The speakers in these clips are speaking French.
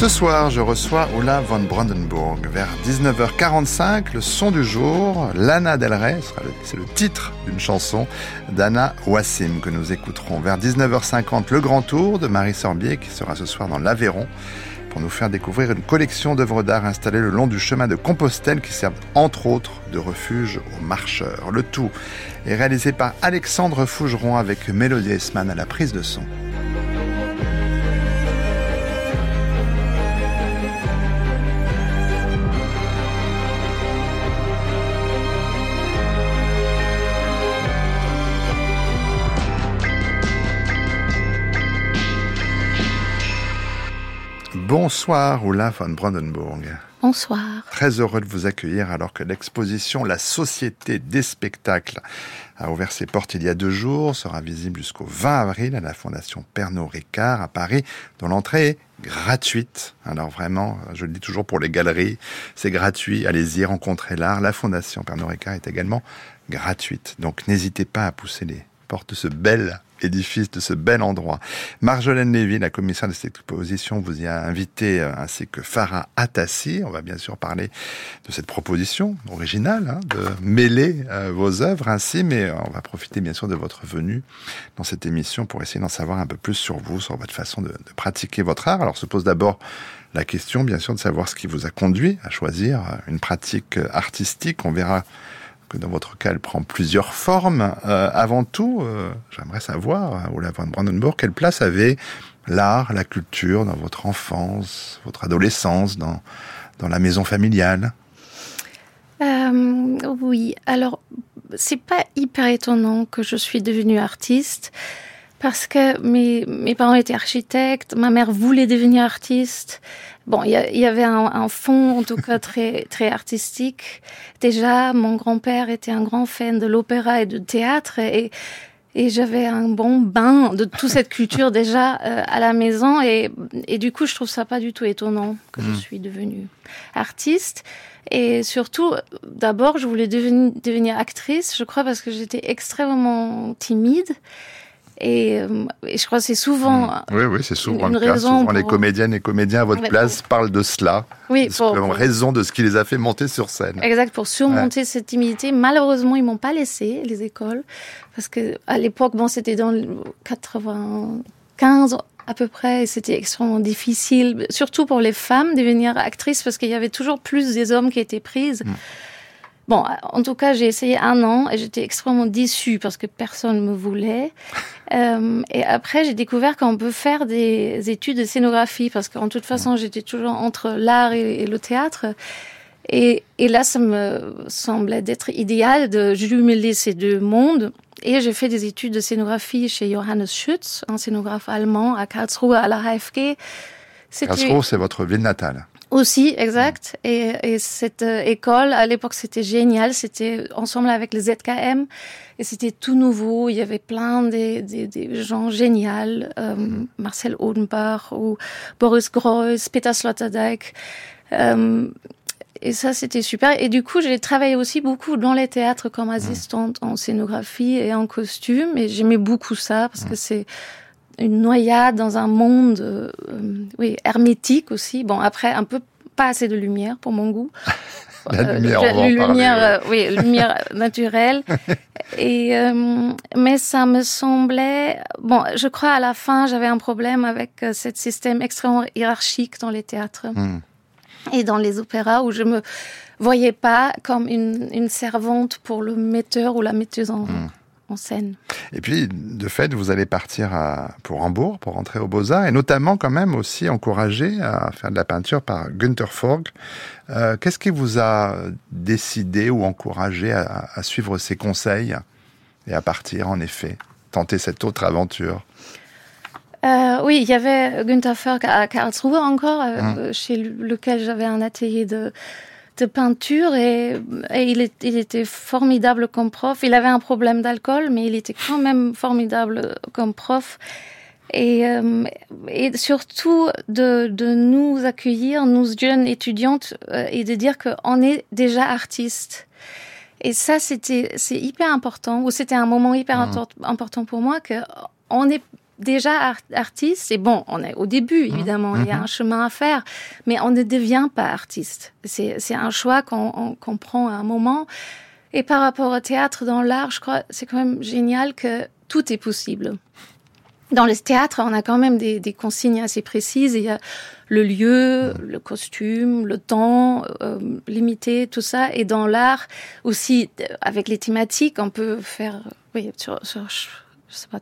Ce soir, je reçois Ola von Brandenburg. Vers 19h45, le son du jour, Lana Del Rey, c'est le titre d'une chanson d'Anna Wassim que nous écouterons. Vers 19h50, le grand tour de Marie Sorbier qui sera ce soir dans l'Aveyron pour nous faire découvrir une collection d'œuvres d'art installées le long du chemin de Compostelle qui servent entre autres de refuge aux marcheurs. Le tout est réalisé par Alexandre Fougeron avec Mélodie Esman à la prise de son. Bonsoir, Ola von Brandenburg. Bonsoir. Très heureux de vous accueillir alors que l'exposition La Société des spectacles a ouvert ses portes il y a deux jours, sera visible jusqu'au 20 avril à la Fondation Pernod Ricard à Paris, dont l'entrée est gratuite. Alors vraiment, je le dis toujours pour les galeries, c'est gratuit. Allez-y, rencontrez l'art. La Fondation Pernod Ricard est également gratuite. Donc n'hésitez pas à pousser les portes de ce bel édifice de ce bel endroit. Marjolaine Lévy, la commissaire de cette exposition, vous y a invité, euh, ainsi que Farah Atassi. On va bien sûr parler de cette proposition originale, hein, de mêler euh, vos œuvres ainsi, mais euh, on va profiter bien sûr de votre venue dans cette émission pour essayer d'en savoir un peu plus sur vous, sur votre façon de, de pratiquer votre art. Alors se pose d'abord la question, bien sûr, de savoir ce qui vous a conduit à choisir une pratique artistique. On verra que dans votre cas, elle prend plusieurs formes. Euh, avant tout, euh, j'aimerais savoir, Ola von Brandenburg, quelle place avait l'art, la culture dans votre enfance, votre adolescence, dans, dans la maison familiale? Euh, Oui, alors c'est pas hyper étonnant que je suis devenue artiste parce que mes, mes parents étaient architectes, ma mère voulait devenir artiste. Bon, il y, y, avait un, un, fond, en tout cas, très, très artistique. Déjà, mon grand-père était un grand fan de l'opéra et du théâtre et, et j'avais un bon bain de toute cette culture déjà euh, à la maison et, et du coup, je trouve ça pas du tout étonnant que mmh. je suis devenue artiste. Et surtout, d'abord, je voulais devenir, devenir actrice, je crois, parce que j'étais extrêmement timide. Et, euh, et, je crois que c'est souvent. Mmh. Oui, oui, c'est souvent une le cas. Souvent, pour... les comédiennes et comédiens à votre place parlent de cela. Oui, pour, pour raison de ce qui les a fait monter sur scène. Exact, pour surmonter ouais. cette timidité. Malheureusement, ils m'ont pas laissé les écoles parce que à l'époque, bon, c'était dans 95 à peu près, et c'était extrêmement difficile, surtout pour les femmes, de devenir actrices parce qu'il y avait toujours plus des hommes qui étaient prises. Mmh. Bon, en tout cas, j'ai essayé un an et j'étais extrêmement déçue parce que personne ne me voulait. Euh, et après, j'ai découvert qu'on peut faire des études de scénographie parce qu'en toute façon, j'étais toujours entre l'art et, et, le théâtre. Et, et, là, ça me semblait d'être idéal de jumeler ces deux mondes. Et j'ai fait des études de scénographie chez Johannes Schütz, un scénographe allemand à Karlsruhe à la HFG. Karlsruhe, c'est votre ville natale. Aussi, exact. Et, et cette euh, école, à l'époque, c'était génial. C'était ensemble avec les ZKM. Et c'était tout nouveau. Il y avait plein des, des, des gens géniaux. Euh, Marcel Odenbach ou Boris Greuss, Peter Sloterdijk. Euh, et ça, c'était super. Et du coup, j'ai travaillé aussi beaucoup dans les théâtres comme assistante en scénographie et en costume. Et j'aimais beaucoup ça parce que c'est une noyade dans un monde, euh, oui, hermétique aussi. Bon, après, un peu pas assez de lumière pour mon goût. La lumière, euh, on lumière, parler, euh, oui, lumière naturelle. Et euh, mais ça me semblait bon. Je crois à la fin, j'avais un problème avec euh, ce système extrêmement hiérarchique dans les théâtres Hmm. et dans les opéras où je me voyais pas comme une, une servante pour le metteur ou la metteuse en, Hmm. En scène. Et puis, de fait, vous allez partir à, pour Hambourg pour rentrer aux Beaux-Arts et notamment quand même aussi encouragé à faire de la peinture par Günther Fogg. Euh, Qu'est-ce qui vous a décidé ou encouragé à, à, suivre ses conseils et à partir, en effet, tenter cette autre aventure? Euh, oui, il y avait Günther Fogg à Karlsruhe encore, euh, mmh. chez lequel j'avais un atelier de de peinture et, il, il, était formidable comme prof. Il avait un problème d'alcool, mais il était quand même formidable comme prof. Et, euh, et surtout de, de, nous accueillir, nous jeunes étudiantes, euh, et de dire qu'on est déjà artistes. Et ça, c'était c'est hyper important, ou c'était un moment hyper mmh. important pour moi que on est déjà artiste, et bon, on est au début, mmh. évidemment, il y a mmh. un chemin à faire, mais on ne devient pas artiste. C'est un choix qu'on qu prend à un moment. Et par rapport au théâtre, dans l'art, je crois, c'est quand même génial que tout est possible. Dans le théâtre, on a quand même des, des consignes assez précises. Il y a le lieu, le costume, le temps euh, limité, tout ça. Et dans l'art aussi, avec les thématiques, on peut faire, oui, sur, sur je sais pas,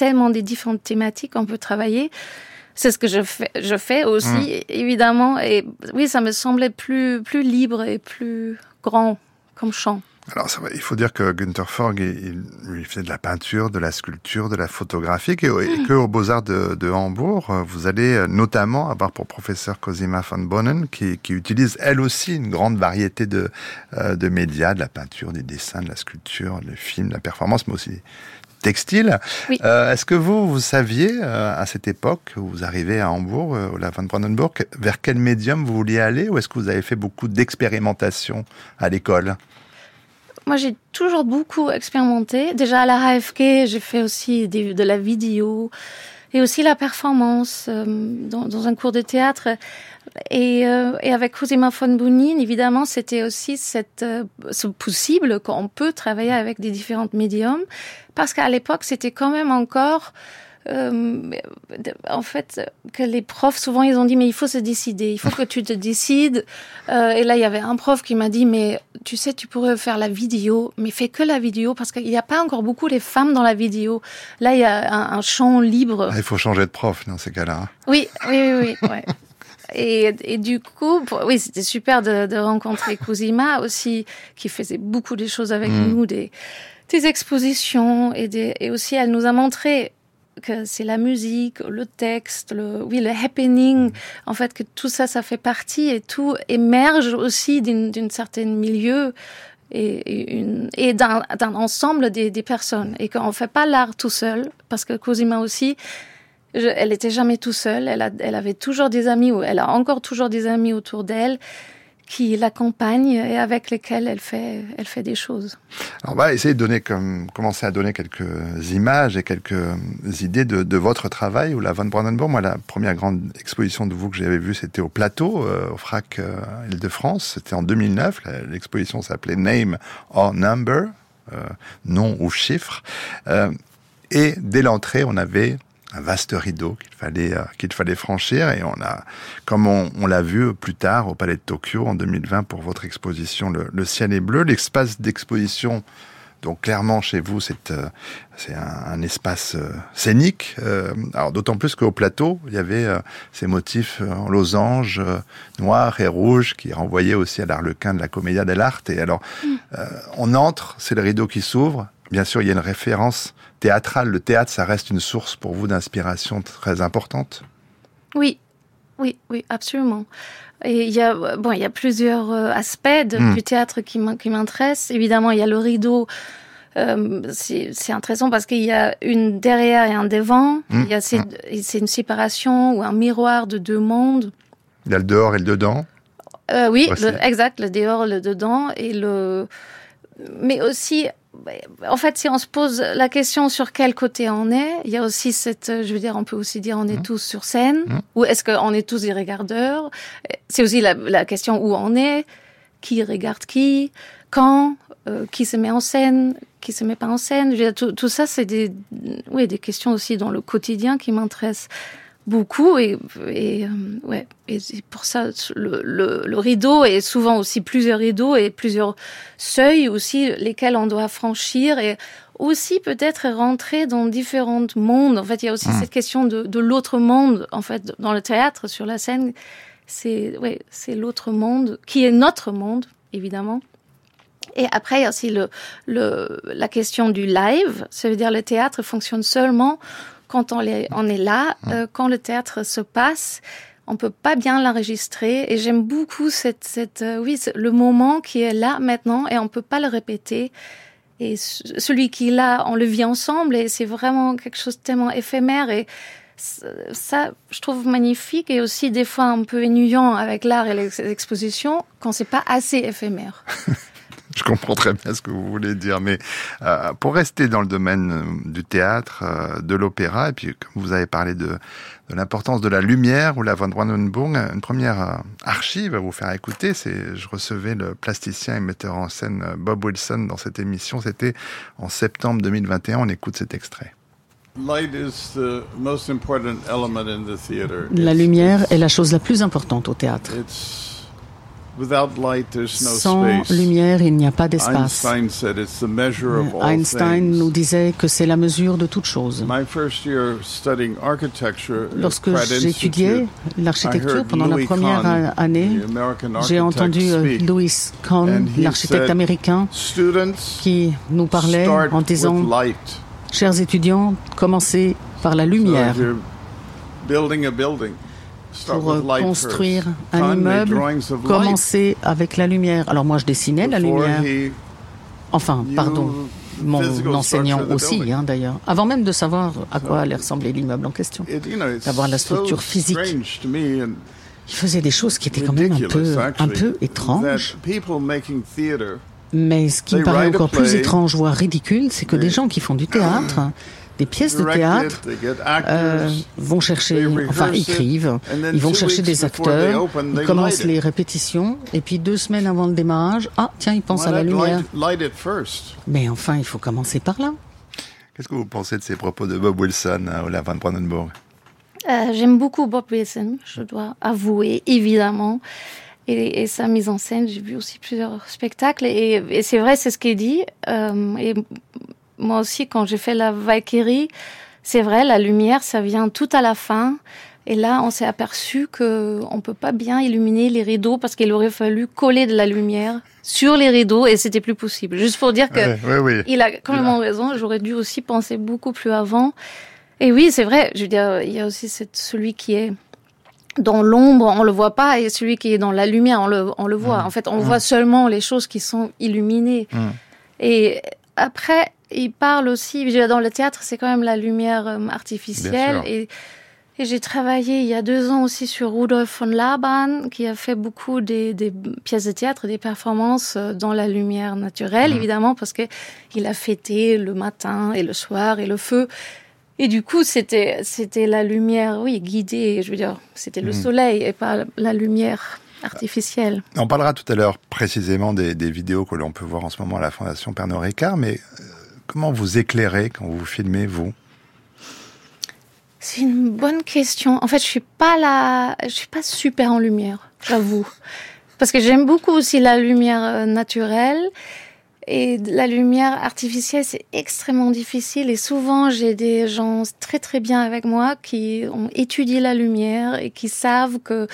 tellement des différentes thématiques qu'on peut travailler. C'est ce que je fais, je fais aussi, mmh. évidemment. Et oui, ça me semblait plus, plus libre et plus grand comme champ. Alors, ça, il faut dire que Günther Forg, il, il, faisait de la peinture, de la sculpture, de la photographie, et, que aux Beaux-Arts de, de, Hambourg, vous allez notamment avoir pour professeur Cosima von Bonnen, qui, qui, utilise elle aussi une grande variété de, euh, de médias, de la peinture, des dessins, de la sculpture, le film, de la performance, mais aussi textile. Oui. Euh, Est-ce que vous, vous saviez euh, à cette époque, où vous arrivez à Hambourg, euh, la Van Brandenburg, vers quel médium vous vouliez aller ou est-ce que vous avez fait beaucoup d'expérimentation à l'école? Moi, j'ai toujours beaucoup expérimenté. Déjà à la HFK, j'ai fait aussi des, de la vidéo et aussi la performance euh, dans, dans, un cours de théâtre. Et, euh, et avec Cosima von Bounin, évidemment, c'était aussi cette, euh, ce possible qu'on peut travailler avec des différents médiums, parce qu'à l'époque, c'était quand même encore euh, en fait, que les profs, souvent, ils ont dit, mais il faut se décider, il faut que tu te décides. Euh, et là, il y avait un prof qui m'a dit, mais tu sais, tu pourrais faire la vidéo, mais fais que la vidéo, parce qu'il n'y a pas encore beaucoup de femmes dans la vidéo. Là, il y a un, un champ libre. Ah, il faut changer de prof dans ces cas-là. Hein. Oui, oui, oui, oui. ouais. Et, et, du coup, pour, oui, c'était super de, de, rencontrer Cosima aussi, qui faisait beaucoup de choses avec mmh. nous, des, des expositions et, des, et aussi elle nous a montré que c'est la musique, le texte, le, oui, le happening, en fait, que tout ça, ça fait partie et tout émerge aussi d'une certaine milieu et, et d'un ensemble des, des, personnes. Et qu'on fait pas l'art tout seul parce que Cosima aussi, elle était jamais tout seule, elle, a, elle avait toujours des amis ou elle a encore toujours des amis autour d'elle qui l'accompagnent et avec lesquels elle fait, elle fait des choses. Alors on va essayer de donner comme, commencer à donner quelques images et quelques idées de, de votre travail ou la Von Brandenburg. Moi, la première grande exposition de vous que j'avais vue, c'était au plateau, euh, au FRAC euh, Île-de-France. C'était en 2009. L'exposition s'appelait Name or Number, euh, nom ou chiffre. Et dès l'entrée, on avait un vaste rideau qu'il fallait euh, qu'il fallait franchir et on a comme on, on l'a vu plus tard au Palais de Tokyo en 2020 pour votre exposition le, le ciel est bleu. L'espace d'exposition donc clairement chez vous c'est euh, c'est un, un, espace euh, scénique alors d'autant plus qu'au plateau il y avait ces motifs en losange noirs et rouges qui renvoyaient aussi à l'arlequin de la Commedia dell'arte. Et alors mm. on entre c'est le rideau qui s'ouvre. Bien sûr il y a une référence théâtrale. Le théâtre, ça reste une source pour vous d'inspiration très importante? Oui, oui, oui, absolument. Et il y a, bon, il y a plusieurs euh, aspects de, mmh. du théâtre qui m'intéressent. Évidemment, il y a le rideau. Euh, c'est intéressant parce qu'il y a une derrière et un devant. Mmh. Il y a c'est mmh. une séparation ou un miroir de deux mondes. Il y a le dehors et le dedans? Euh, oui, le, exact, le dehors, le dedans et le. Mais aussi en fait, si on se pose la question sur quel côté on est, il y a aussi cette, je veux dire, on peut aussi dire on est mmh. tous sur scène, mmh. ou est-ce qu'on est tous des regardeurs? C'est aussi la, la, question où on est, qui regarde qui, quand, euh, qui se met en scène, qui se met pas en scène? Je veux dire, tout, tout ça, c'est des, oui, des questions aussi dans le quotidien qui m'intéressent beaucoup et, et euh, ouais et pour ça le, le, le, rideau est souvent aussi plusieurs rideaux et plusieurs seuils aussi lesquels on doit franchir et aussi peut-être rentrer dans différents mondes en fait il y a aussi mmh. cette question de, de l'autre monde en fait dans le théâtre sur la scène c'est ouais c'est l'autre monde qui est notre monde évidemment et après, il y a aussi le, le, la question du live. Ça veut dire le théâtre fonctionne seulement quand on est, on est là, euh, quand le théâtre se passe, on peut pas bien l'enregistrer. Et j'aime beaucoup cette, cette, euh, oui, le moment qui est là maintenant et on peut pas le répéter. Et celui qui est là, on le vit ensemble et c'est vraiment quelque chose de tellement éphémère et ça, je trouve magnifique et aussi des fois un peu ennuyant avec l'art et l'exposition quand c'est pas assez éphémère. je comprends très bien ce que vous voulez dire, mais euh, pour rester dans le domaine euh, du théâtre, euh, de l'opéra, et puis comme vous avez parlé de, de l'importance de la lumière ou la Van Brandenburg, une première euh, archive à vous faire écouter, c'est je recevais le plasticien et metteur en scène Bob Wilson dans cette émission, c'était en septembre 2021, on écoute cet extrait. La lumière est la chose la plus importante au théâtre. Sans lumière, il n'y a pas d'espace. Einstein nous disait que c'est la mesure de toute chose. Lorsque j'étudiais l'architecture pendant la première année, j'ai entendu euh, Louis Kahn, l'architecte américain, qui nous parlait en disant Chers étudiants, commencez par la lumière pour euh, construire un immeuble, commencer avec la lumière. Alors moi, je dessinais la lumière. Enfin, pardon, mon enseignant aussi, hein, d'ailleurs, avant même de savoir à quoi allait ressembler l'immeuble en question, d'avoir la structure physique. Il faisait des choses qui étaient quand même un peu, un peu étranges. Mais ce qui me paraît encore plus étrange, voire ridicule, c'est que des gens qui font du théâtre des pièces de théâtre euh, vont chercher, enfin écrivent, ils vont chercher des acteurs, ils commencent les répétitions, et puis deux semaines avant le démarrage, ah tiens, ils pensent à la lumière. Mais enfin, il faut commencer par là. Qu'est-ce que vous pensez de ces propos de Bob Wilson à euh, la Van Brandenburg? Euh, J'aime beaucoup Bob Wilson, je dois avouer, évidemment. Et, sa mise en scène, j'ai vu aussi plusieurs spectacles, et, c'est vrai, c'est ce qu'il dit. et moi aussi, quand j'ai fait la Valkyrie, c'est vrai, la lumière, ça vient tout à la fin. Et là, on s'est aperçu que on peut pas bien illuminer les rideaux parce qu'il aurait fallu coller de la lumière sur les rideaux et c'était plus possible. Juste pour dire que il a complètement raison. J'aurais dû aussi penser beaucoup plus avant. Et oui, c'est vrai. Je veux dire, il y a aussi cette, celui qui est dans l'ombre, on le voit pas, et celui qui est dans la lumière, on le, on le voit. Mmh. En fait, on mmh. voit seulement les choses qui sont illuminées. Mmh. Et après, il parle aussi, dans le théâtre, c'est quand même la lumière euh, artificielle. Et, et j'ai travaillé il y a deux ans aussi sur Rudolf von Laban, qui a fait beaucoup des, des pièces de théâtre, des performances euh, dans la lumière naturelle, mhm. évidemment, parce que il a fêté le matin et le soir et le feu. Et du coup, c'était c'était la lumière, oui, guidée. Je veux dire, c'était le mhm. soleil et pas la lumière artificielle. On parlera tout à l'heure précisément des, des vidéos que l'on peut voir en ce moment à la Fondation Pernod Ricard, mais euh, Comment vous éclairez quand vous filmez, vous? C'est une bonne question. En fait, je suis pas là, je suis pas super en lumière, j'avoue. Parce que j'aime beaucoup aussi la lumière euh, naturelle. Et la lumière artificielle, c'est extrêmement difficile. Et souvent, j'ai des gens très très bien avec moi qui ont étudié la lumière et qui savent que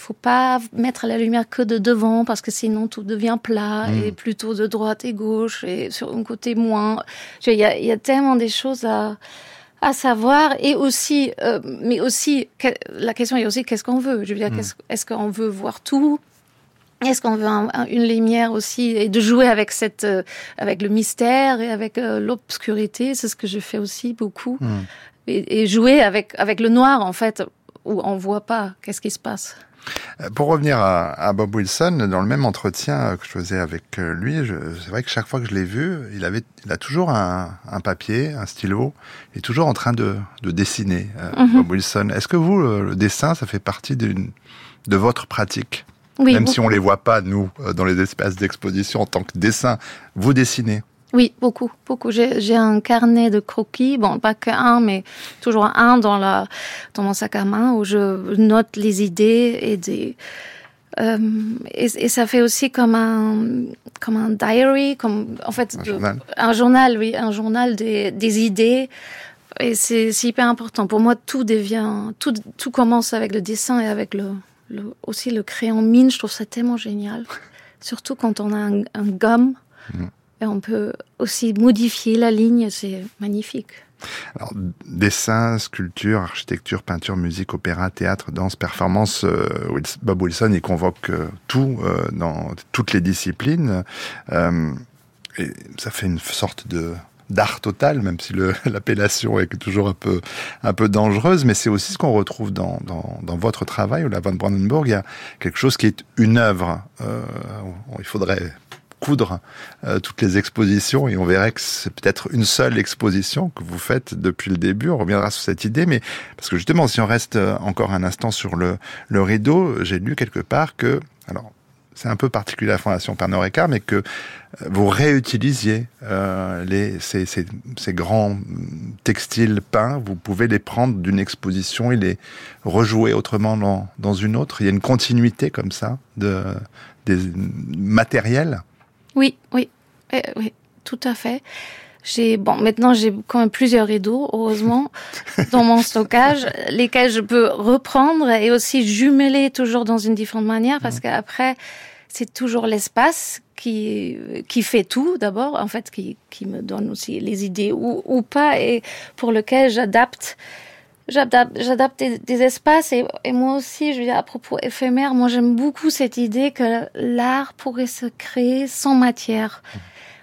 faut pas mettre la lumière que de devant parce que sinon tout devient plat et mm. plutôt de droite et gauche et sur un côté moins. Il y a, y a tellement des choses à à savoir et aussi, euh, mais aussi la question est aussi qu'est-ce qu'on veut? Je veux dire, mm. est-ce qu'on veut voir tout? Est-ce qu'on veut une lumière aussi et de jouer avec cette, euh, avec le mystère et avec euh, l'obscurité, c'est ce que je fais aussi beaucoup, mm. et, et, jouer avec avec le noir en fait où on voit pas qu'est-ce qui se passe. Euh, pour revenir à, Bob Wilson, dans le même entretien que je faisais avec euh, lui, c'est vrai que chaque fois que je l'ai vu, il avait, il a toujours un, papier, un stylo, il est toujours en train de, dessiner. Euh, mhm. Bob Wilson, est-ce que vous, le, dessin, ça fait partie d'une de votre pratique? Même si on les voit pas nous dans les espaces d'exposition en tant que dessin, vous dessinez? Oui, beaucoup, beaucoup. J'ai un carnet de croquis, bon, pas qu'un, mais toujours un dans la dans mon sac à main où je note les idées et des euh, et, et, ça fait aussi comme un comme un diary, comme en fait un, journal. un journal, oui, un journal des, des idées. Et c'est hyper important. Pour moi, tout devient tout tout commence avec le dessin et avec le, le aussi le crayon mine. Je trouve ça tellement génial, surtout quand on a un, un gomme. Mm on peut aussi modifier la ligne, c'est magnifique. Alors, dessin, sculpture, architecture, peinture, musique, opéra, théâtre, danse, performance, euh, Bob Wilson, il convoque euh, tout euh, dans toutes les disciplines. ça fait une sorte de d'art total, même si l'appellation est toujours un peu, un peu dangereuse, mais c'est aussi ce qu'on retrouve dans, dans, dans, votre travail, au la von Brandenburg, il y a quelque chose qui est une œuvre. il faudrait coudre euh, toutes les expositions et on verrait que c'est peut-être une seule exposition que vous faites depuis le début. On reviendra sur cette idée, mais parce que justement, si on reste euh, encore un instant sur le, le rideau, j'ai lu quelque part que, alors, c'est un peu particulier à la Fondation Pernod Ricard, mais que euh, vous réutilisiez les, ces, ces, ces, grands textiles peints, vous pouvez les prendre d'une exposition et les rejouer autrement dans, dans une autre. Il y a une continuité comme ça de des matériels. Oui, oui, eh, oui, tout à fait. J'ai bon maintenant j'ai quand même plusieurs rideaux heureusement dans mon stockage lesquels je peux reprendre et aussi jumeler toujours dans une différente manière parce qu'après c'est toujours l'espace qui qui fait tout d'abord en fait qui qui me donne aussi les idées ou ou pas et pour lequel j'adapte j'adapte des, des, espaces et, et, moi aussi, je veux dire, à propos éphémère, moi j'aime beaucoup cette idée que l'art pourrait se créer sans matière.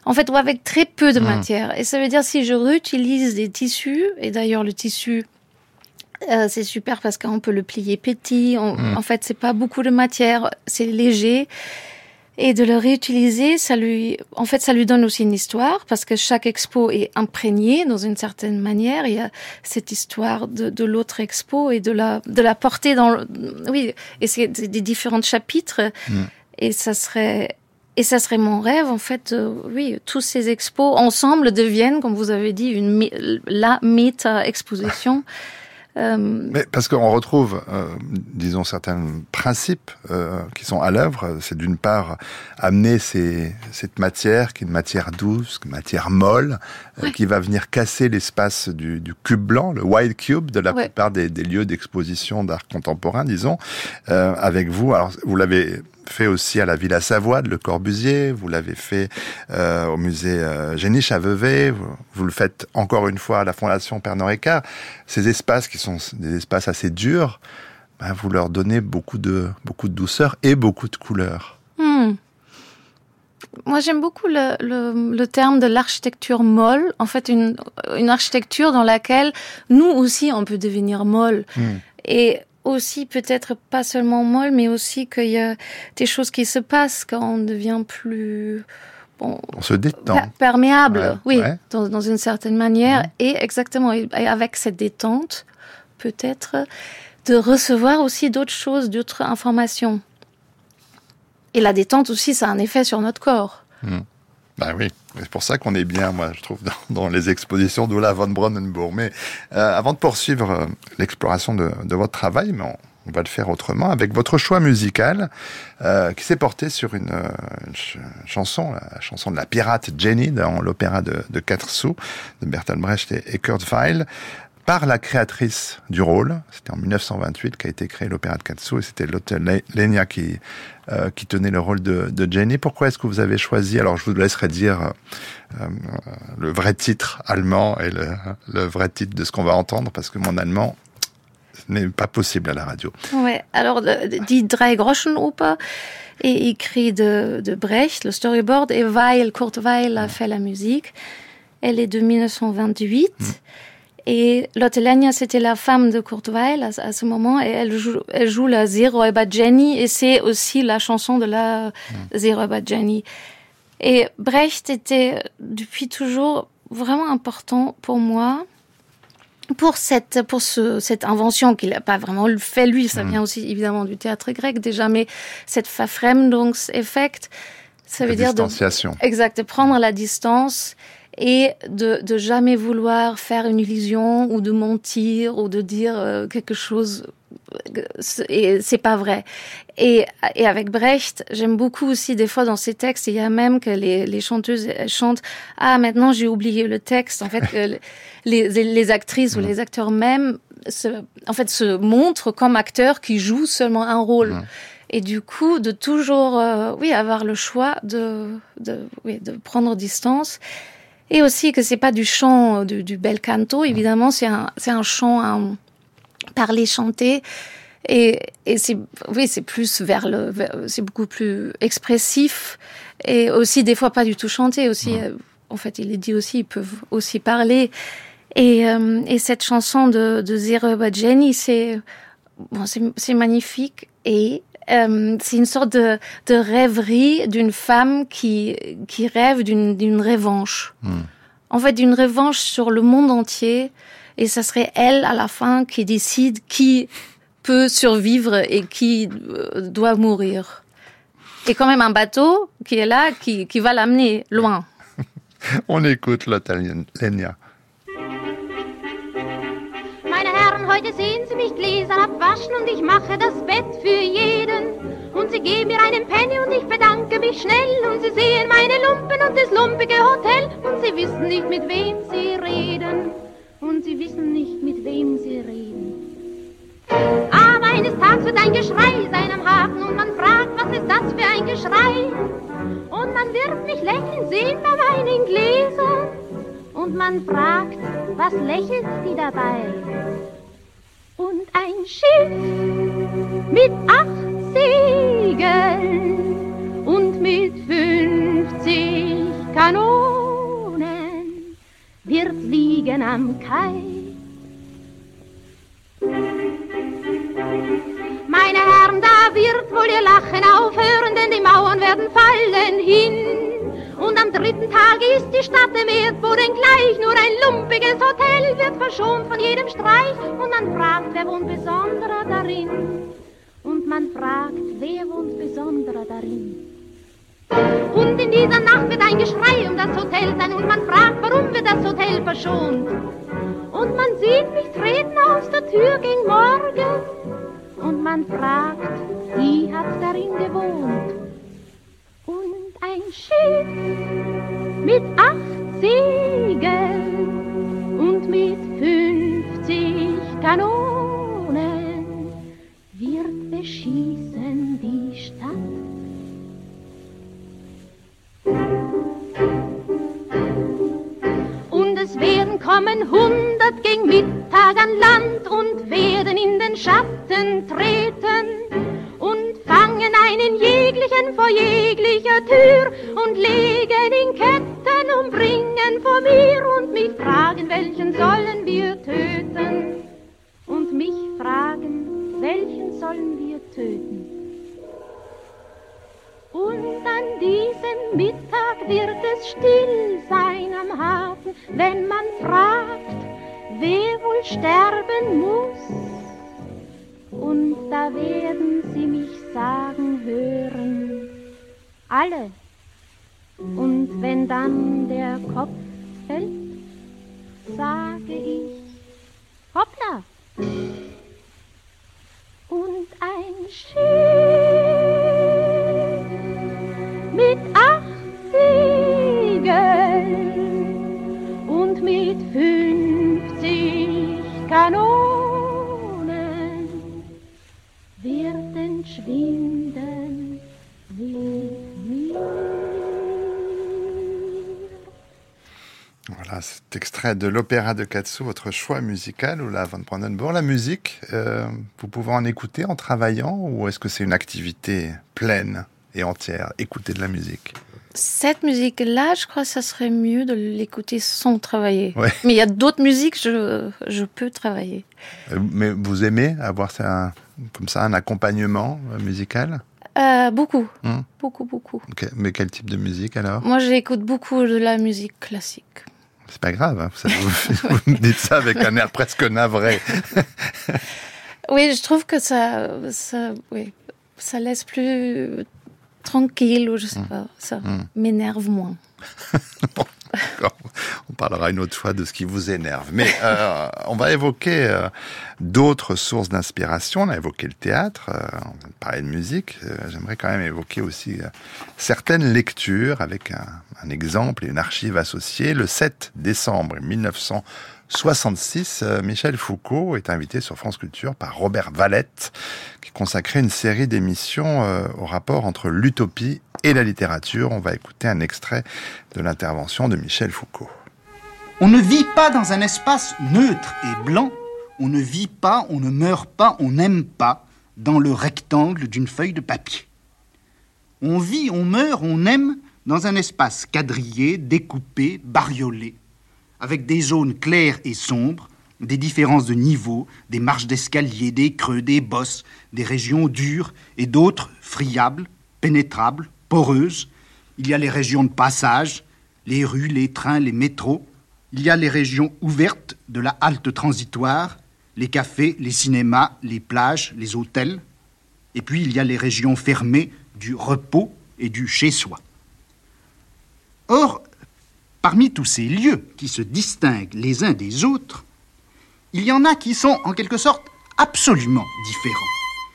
En fait, ou avec très peu de mmh. matière. Et ça veut dire si je réutilise des tissus, et d'ailleurs le tissu, euh, c'est super parce qu'on peut le plier petit. Mmh. En fait, c'est pas beaucoup de matière, c'est léger et de le réutiliser, ça lui, en fait, ça lui donne aussi une histoire parce que chaque expo est imprégnée dans une certaine manière. Il y a cette histoire de, de l'autre expo et de la, de la porter dans, le, oui, et c'est des différents chapitres. Mm. Et ça serait, et ça serait mon rêve, en fait, euh, oui, tous ces expos ensemble deviennent, comme vous avez dit, une, la méta-exposition. Euh, Mais parce qu'on retrouve, euh, disons, certains principes euh, qui sont à l'œuvre. C'est d'une part amener ces, cette matière, qui est une matière douce, une matière molle, qui va venir casser l'espace du, du, cube blanc, le white cube de la plupart des, des lieux d'exposition d'art contemporain, disons. avec vous, alors vous l'avez fait aussi à la Villa Savoie de Le Corbusier, vous l'avez fait euh, au musée euh, Géniche à Vevey, vous, le faites encore une fois à la Fondation Pernod Ricard. Ces espaces qui sont des espaces assez durs, ben, vous leur donnez beaucoup de, beaucoup de douceur et beaucoup de couleur. Hmm. Moi, j'aime beaucoup le, le, le, terme de l'architecture molle. En fait, une, une architecture dans laquelle nous aussi, on peut devenir molle. Hmm. Et aussi peut-être pas seulement molle, mais aussi qu'il y a des choses qui se passent quand on devient plus bon, on se détend, perméable, oui, Dans, dans, une certaine manière, et exactement, et avec cette détente, peut-être de recevoir aussi d'autres choses, d'autres informations. Et la détente aussi, ça a un effet sur notre corps. Hmm. Ben oui, c'est pour ça qu'on est bien, moi, je trouve, dans, les expositions d'Ola von Bronnenburg. Mais euh, avant de poursuivre euh, l'exploration de, votre travail, mais on, va le faire autrement, avec votre choix musical euh, qui s'est porté sur une, une ch chanson, la chanson de la pirate Jenny dans l'opéra de, de Quatre sous de Bertolt Brecht et, et Kurt Weill par la créatrice du rôle. C'était en 1928 qu'a été créé l'opéra de Katsu et c'était l'hôtel Lenia qui, euh, qui tenait le rôle de, de Jenny. Pourquoi est-ce que vous avez choisi, alors je vous laisserai dire euh, le vrai titre allemand et le, le vrai titre de ce qu'on va entendre parce que mon allemand n'est pas possible à la radio. Ouais, alors die Drei Groschen Oper est écrit de, de Brecht, le storyboard, et Weil, Kurt Weil a fait la musique. Elle est de 1928. Et Lotte c'était la femme de Kurt Weill à, à, ce moment, et elle joue, elle joue la Zero Eba Jenny, et c'est aussi la chanson de la mm. Zero Eba Jenny. Et Brecht était depuis toujours vraiment important pour moi, pour cette, pour ce, cette invention qu'il n'a pas vraiment fait lui, ça vient aussi évidemment du théâtre grec déjà, mais cette Verfremdungseffekt, ça veut dire de, exact, de prendre la distance et de, de jamais vouloir faire une illusion ou de mentir ou de dire euh, quelque chose et c'est pas vrai. Et, et avec Brecht, j'aime beaucoup aussi des fois dans ses textes, il y a même que les, les chanteuses elles chantent ah maintenant j'ai oublié le texte. En fait, que les, les actrices ou les acteurs même se, en fait se montrent comme acteurs qui jouent seulement un rôle. Et du coup, de toujours, euh, oui, avoir le choix de, de, oui, de prendre distance. Et aussi que c'est pas du chant, du, du bel canto, évidemment, c'est un, c'est un chant un parler, chanter. Et, et c'est, oui, c'est plus vers le, c'est beaucoup plus expressif. Et aussi, des fois, pas du tout chanter aussi. Euh, en fait, il est dit aussi, ils peuvent aussi parler. Et, euh, et cette chanson de, de Zero Jenny, c'est, bon, c'est magnifique. Et euh, c'est une sorte de, de rêverie d'une femme qui, qui rêve d'une revanche. Hmm. En fait, d'une revanche sur le monde entier. Et ça serait elle, à la fin, qui décide qui peut survivre et qui euh, doit mourir. Et quand même un bateau qui est là, qui, qui va l'amener loin. On écoute l'Italien, Lenia. Heute sehen Sie mich Gläser abwaschen und ich mache das Bett für jeden. Und Sie geben mir einen Penny und ich bedanke mich schnell. Und Sie sehen meine Lumpen und das lumpige Hotel. Und Sie wissen nicht, mit wem Sie reden. Und Sie wissen nicht, mit wem Sie reden. Aber eines Tages wird ein Geschrei sein am Hafen und man fragt, was ist das für ein Geschrei? Und man wird mich lächeln sehen bei meinen Gläsern. Und man fragt, was lächelt die dabei? Und ein Schiff mit acht Segeln und mit fünfzig Kanonen wird liegen am Kai. Meine Herren, da wird wohl ihr Lachen aufhören, denn die Mauern werden fallen hin. Und am dritten Tage ist die Stadt im Erdboden gleich. Nur ein lumpiges Hotel wird verschont von jedem Streich. Und man fragt, wer wohnt besonderer darin? Und man fragt, wer wohnt besonderer darin? Und in dieser Nacht wird ein Geschrei um das Hotel sein. Und man fragt, warum wird das Hotel verschont? Und man sieht mich treten aus der Tür gegen Morgen. Und man fragt, wie hat darin gewohnt? Ein Schiff mit acht Segeln und mit fünfzig Kanonen wird beschießen die Stadt. Und es werden kommen hundert gegen Mittag an Land und werden in den Schatten treten fangen einen jeglichen vor jeglicher Tür und legen in Ketten und bringen vor mir und mich fragen, welchen sollen wir töten? Und mich fragen, welchen sollen wir töten? Und an diesem Mittag wird es still sein am Hafen, wenn man fragt, wer wohl sterben muss. Und da werden sie mich sagen hören, alle. Und wenn dann der Kopf fällt, sage ich, hoppla. Und ein Schiff mit acht Segeln und mit fünfzig Kanonen Voilà, cet extrait de l'opéra de Katsu, votre choix musical, ou la Van Brandenburg. La musique, euh, vous pouvez en écouter en travaillant, ou est-ce que c'est une activité pleine et entière, écouter de la musique cette musique-là, je crois que ça serait mieux de l'écouter sans travailler. Mais il y a d'autres musiques, je, je peux travailler. Euh, mais vous aimez avoir ça, comme ça un accompagnement euh, musical euh, Beaucoup, hmm. beaucoup, beaucoup. Mais quel type de musique alors? Moi, j'écoute beaucoup de la musique classique. C'est pas grave, hein. vous, me dites ça avec un air presque navré. oui, je trouve que ça, ça, oui, ça laisse plus tranquille ou je sais mm. pas, ça mm. m'énerve moins. on parlera une autre fois de ce qui vous énerve. Mais euh, on va évoquer euh, d'autres sources d'inspiration. On a évoqué le théâtre, euh, on va parler de musique. J'aimerais quand même évoquer aussi certaines lectures avec un, un, exemple et une archive associée. Le 7 décembre 1900 66, euh, Michel Foucault est invité sur France Culture par Robert Valette, qui consacrait une série d'émissions euh, au rapport entre l'utopie et la littérature. On va écouter un extrait de l'intervention de Michel Foucault. On ne vit pas dans un espace neutre et blanc. On ne vit pas, on ne meurt pas, on n'aime pas dans le rectangle d'une feuille de papier. On vit, on meurt, on aime dans un espace quadrillé, découpé, bariolé, avec des zones claires et sombres, des différences de niveau, des marches d'escalier, des creux, des bosses, des régions dures et d'autres friables, pénétrables, poreuses. Il y a les régions de passage, les rues, les trains, les métros. Il y a les régions ouvertes de la halte transitoire, les cafés, les cinémas, les plages, les hôtels. Et puis il y a les régions fermées du repos et du chez-soi. Or, parmi tous ces lieux qui se distinguent les uns des autres, il y en a qui sont en quelque sorte absolument différents.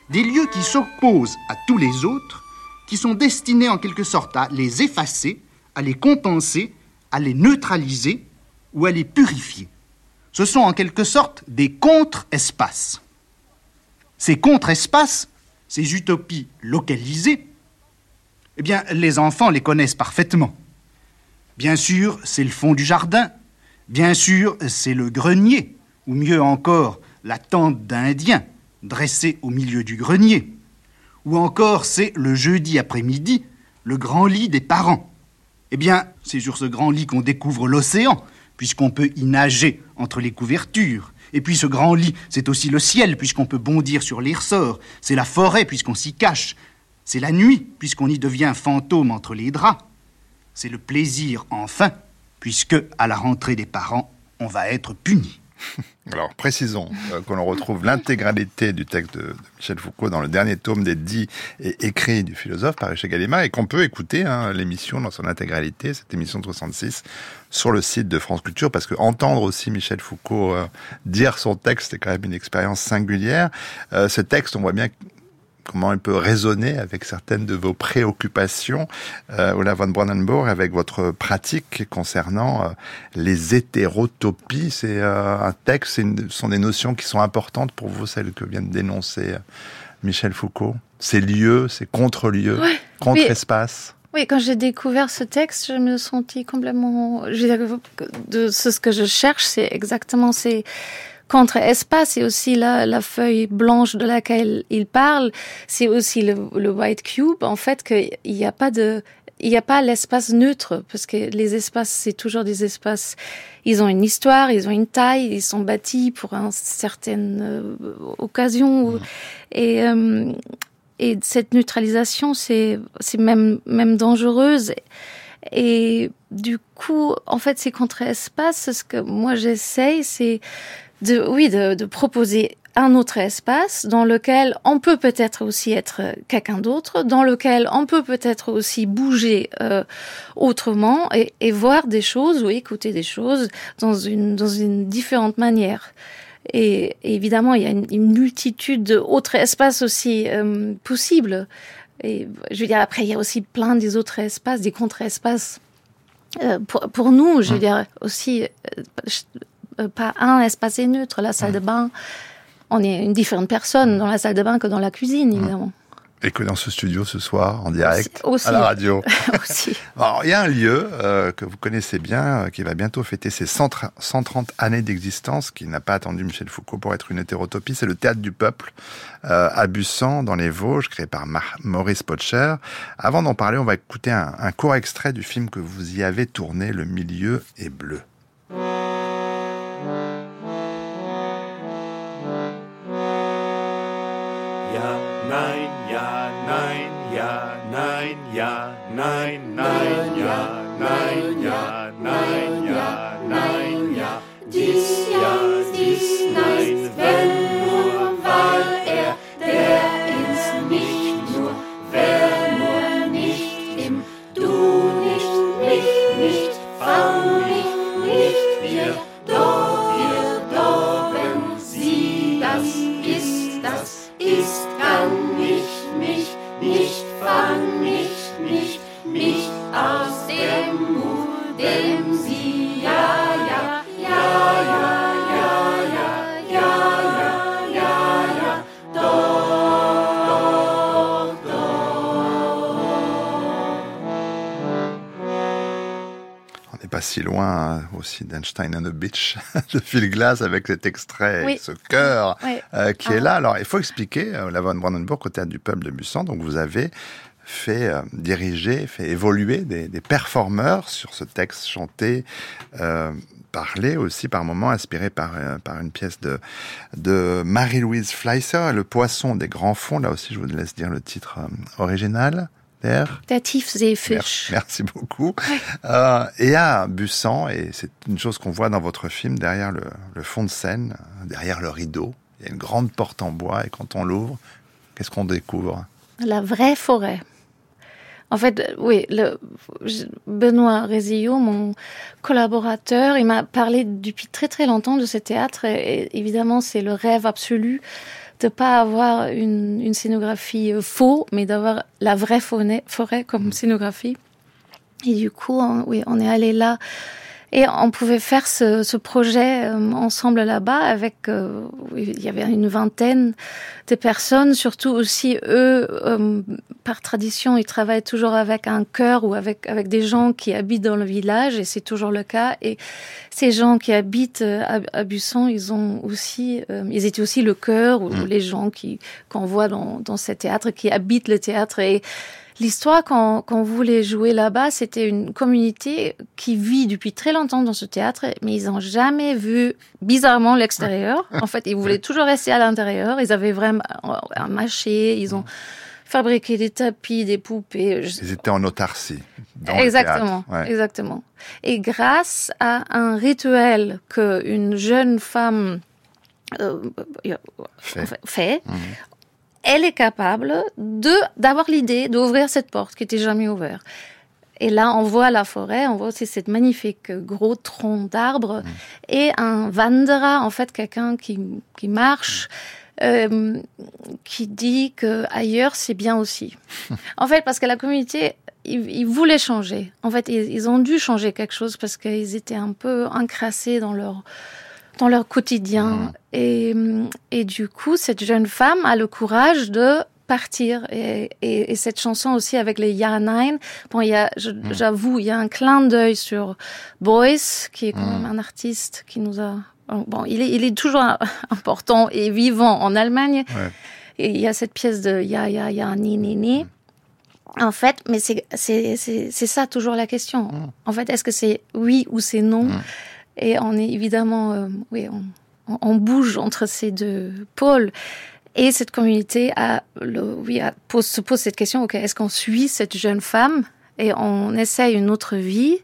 Des lieux qui s'opposent à tous les autres, qui sont destinés en quelque sorte à les effacer, à les compenser, à les neutraliser ou à les purifier. Ce sont en quelque sorte des contre-espaces. Ces contre-espaces, ces utopies localisées, eh bien, les enfants les connaissent parfaitement. Bien sûr, c'est le fond du jardin. Bien sûr, c'est le grenier, ou mieux encore, la tente d'Indien, dressée au milieu du grenier. Ou encore, c'est le jeudi après-midi, le grand lit des parents. Eh bien, c'est sur ce grand lit qu'on découvre l'océan, puisqu'on peut y nager entre les couvertures. Et puis ce grand lit, c'est aussi le ciel, puisqu'on peut bondir sur les ressorts. C'est la forêt, puisqu'on s'y cache. C'est la nuit, puisqu'on y devient fantôme entre les draps c'est le plaisir enfin, puisque à la rentrée des parents, on va être puni. Alors précisons euh, qu'on retrouve l'intégralité du texte de, Michel Foucault dans le dernier tome des dits et écrits du philosophe par chez Gallimard et qu'on peut écouter hein, l'émission dans son intégralité, cette émission de 66, sur le site de France Culture parce que entendre aussi Michel Foucault euh, dire son texte est quand même une expérience singulière. Euh, ce texte, on voit bien comment il peut résonner avec certaines de vos préoccupations, euh, Ola von Brandenburg, avec votre pratique concernant euh, les hétérotopies. C'est euh, un texte, ce sont des notions qui sont importantes pour vous, celles que vient de dénoncer euh, Michel Foucault. Ces lieux, ces contre-lieux, contre-espaces. Oui, quand j'ai découvert ce texte, je me sentis complètement. De ce que je cherche, c'est exactement ces contre-espace, et aussi la, la feuille blanche de laquelle il parle, c'est aussi le, le, white cube, en fait, qu'il n'y a pas de, il n'y a pas l'espace neutre, parce que les espaces, c'est toujours des espaces, ils ont une histoire, ils ont une taille, ils sont bâtis pour une certaine euh, occasion. Mmh. Et, euh, et cette neutralisation, c'est, c'est même, même dangereuse. Et du coup, en fait, ces contre-espaces, ce que moi j'essaye, c'est de, oui, de, de proposer un autre espace dans lequel on peut peut-être aussi être quelqu'un d'autre, dans lequel on peut peut-être aussi bouger euh, autrement et, et, voir des choses ou écouter des choses dans une, dans une différente manière. Et, évidemment, il y a une, une multitude d'autres espaces aussi euh, possibles. Et je veux dire, après, il y a aussi plein des autres espaces, des contre-espaces. Euh, pour, pour, nous, je veux mmh. dire, aussi, euh, pas un espace neutre. La salle de bain, on est une différente personne dans la salle de bain que dans la cuisine, évidemment. Et que dans ce studio ce soir, en direct, à la radio. aussi. Alors, il y a un lieu euh, que vous connaissez bien, euh, qui va bientôt fêter ses 130 années d'existence, qui n'a pas attendu Michel Foucault pour être une hétérotopie, c'est le Théâtre du Peuple, euh, à Bussan, dans les Vosges, créé par Maurice Potcher. Avant d'en parler, on va écouter un, un court extrait du film que vous y avez tourné, Le milieu est bleu. Ja, nein, ja, nein, ja, nein, ja, nein, ja, nein, ja. Dies ja, dies aussi d'Einstein on the Beach de Phil Glass avec cet extrait, ce cœur euh, qui est ah. là. Alors il faut expliquer, euh, la von Brandenburg au théâtre du peuple de Bussan, donc vous avez fait euh, diriger, fait évoluer des, des, performeurs sur ce texte chanté, euh, parlé aussi par moments, inspiré par, euh, par une pièce de, de Marie-Louise Fleisser, Le poisson des grands fonds. Là aussi, je vous laisse dire le titre original. Der, Der Tiefseefisch. Merci beaucoup. Euh, et à Bussan, et c'est une chose qu'on voit dans votre film, derrière le, le, fond de scène, derrière le rideau, il y a une grande porte en bois, et quand on l'ouvre, qu'est-ce qu'on découvre? La vraie forêt. En fait, oui, le, Benoît Rézillot, mon collaborateur, il m'a parlé depuis très très longtemps de ce théâtre. Et, évidemment, c'est le rêve absolu de pas avoir une, une scénographie euh, faux, mais d'avoir la vraie forêt, forêt comme scénographie. Et du coup, oui, on est allé là et on pouvait faire ce, ce projet euh, ensemble là-bas avec, euh, il y avait une vingtaine de personnes, surtout aussi eux, euh, par tradition, ils travaillent toujours avec un chœur ou avec, avec des gens qui habitent dans le village et c'est toujours le cas. Et ces gens qui habitent à, à Busson, ils ont aussi, ils étaient aussi le chœur ou, mmh. les gens qui, qu'on voit dans, dans ce théâtre, qui habitent le théâtre et L'histoire, quand, quand on voulait jouer là-bas, c'était une communauté qui vit depuis très longtemps dans ce théâtre, mais ils n'ont jamais vu bizarrement l'extérieur. En fait, ils voulaient toujours rester à l'intérieur. Ils avaient vraiment un marché, ils ont fabriqué des tapis, des poupées. Ils étaient en autarcie. exactement, exactement. Et grâce à un rituel que une jeune femme euh, fait, mmh elle est capable de d'avoir l'idée d'ouvrir cette porte qui était jamais ouverte. Et là, on voit la forêt, on voit aussi cette magnifique gros tronc d'arbre mm. et un vandera, en fait, quelqu'un qui, qui marche, euh, qui dit que ailleurs c'est bien aussi. en fait, parce que la communauté, ils, voulaient changer. En fait, ils, ils, ont dû changer quelque chose parce qu'ils étaient un peu encrassés dans leur dans leur quotidien. Mmh. Et, et du coup, cette jeune femme a le courage de partir. Et, et, et, cette chanson aussi avec les Ya Nine, bon, il y a, mmh. j'avoue, il y a un clin d'œil sur Boyce, qui est quand même mmh. un artiste qui nous a, bon, il est, il est toujours important et vivant en Allemagne. Ouais. Et il y a cette pièce de Ya Ya Ya Ni Ni Ni. En fait, mais c'est, c'est, c'est, c'est ça toujours la question. En fait, est-ce que c'est oui ou c'est non? Et on est évidemment, euh, oui, on, on, bouge entre ces deux pôles. Et cette communauté a, le, oui, a, pose, se pose cette question, ok, est-ce qu'on suit cette jeune femme et on essaye une autre vie?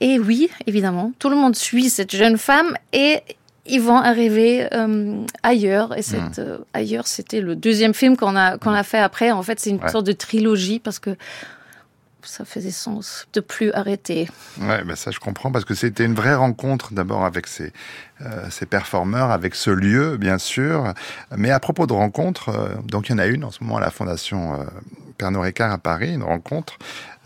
Et oui, évidemment, tout le monde suit cette jeune femme et ils vont arriver euh, ailleurs. Et cette, mmh. euh, ailleurs, c'était le deuxième film qu'on a qu'on a fait après. En fait, c'est une sorte de trilogie parce que ça faisait sens de plus arrêter. Ouais, ben ça je comprends parce que c'était une vraie rencontre d'abord avec ces, euh, performeurs, avec ce lieu bien sûr. Mais à propos de rencontres, euh, donc il y en a une en ce moment à la Fondation euh, Pernod Ricard à Paris, une rencontre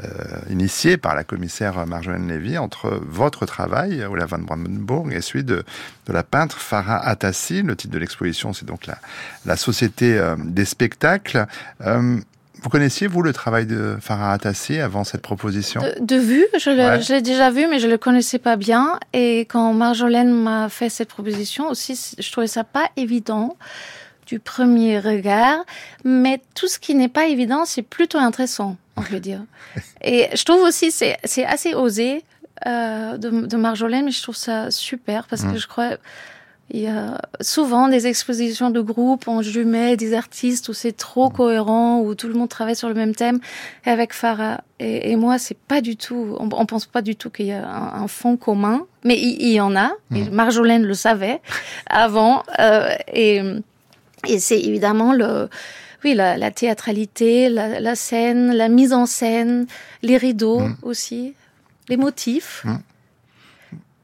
euh, initiée par la commissaire Marjolaine Lévy entre votre travail, Ola van Brandenburg, et celui de, la peintre Farah Atassi. Le titre de l'exposition, c'est donc la, la Société des spectacles. Vous connaissiez, vous, le travail de Farah Atassi avant cette proposition? De, vue, je l'ai déjà vu, mais je le connaissais pas bien. Et quand Marjolaine m'a fait cette proposition aussi, je trouvais ça pas évident du premier regard. Mais tout ce qui n'est pas évident, c'est plutôt intéressant, on peut dire. Et je trouve aussi c'est c'est assez osé euh, de, de Marjolaine, mais je trouve ça super parce que mm. je crois il y a souvent des expositions de groupe, on jumelle des artistes où c'est trop cohérent, où tout le monde travaille sur le même thème. Et avec Farah et, et moi, c'est pas du tout, on, on, pense pas du tout qu'il y a un, un, fond commun, mais il, il y en a. Et mm. Marjolaine le savait avant. Euh, et et c'est évidemment le, oui, la, la théâtralité, la, la, scène, la mise en scène, les rideaux mm. aussi, les motifs. Mm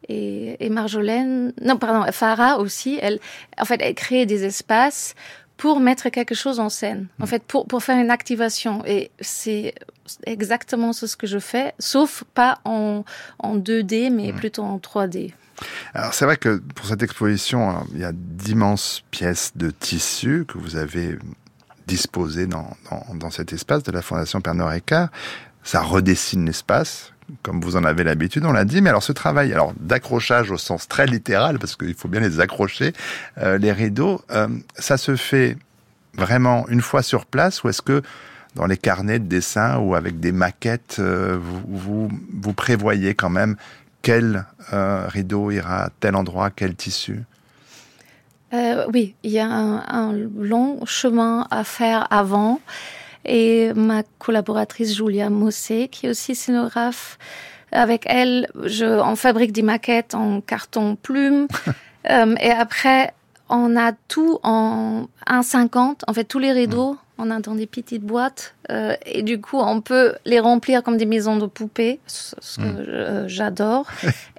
et, et Marjolaine, non pardon, Farah aussi, elle, en fait, elle crée des espaces pour mettre quelque chose en scène, en fait, pour, pour faire une activation. Et c'est exactement ce que je fais, sauf pas en, en 2D, mais mmh. plutôt en 3D. Alors c'est vrai que pour cette exposition, il y a d'immenses pièces de tissu que vous avez disposées dans, dans, dans cet espace de la Fondation Pernod Ricard. Ça redessine l'espace comme vous en avez l'habitude, on l'a dit. Mais alors ce travail, alors d'accrochage au sens très littéral, parce qu'il faut bien les accrocher, euh, les rideaux, euh, ça se fait vraiment une fois sur place ou est-ce que dans les carnets de dessin ou avec des maquettes, euh, vous, vous, prévoyez quand même quel rideau ira à tel endroit, quel tissu? Oui, il y a un, long chemin à faire avant et ma collaboratrice Julia Mossé, qui est aussi scénographe. Avec elle, je, on fabrique des maquettes en carton plume. euh, et après, on a tout en 1,50. En fait, tous les rideaux on a dans des petites boîtes euh, et du coup on peut les remplir comme des maisons de poupées, ce que mm. euh, j'adore.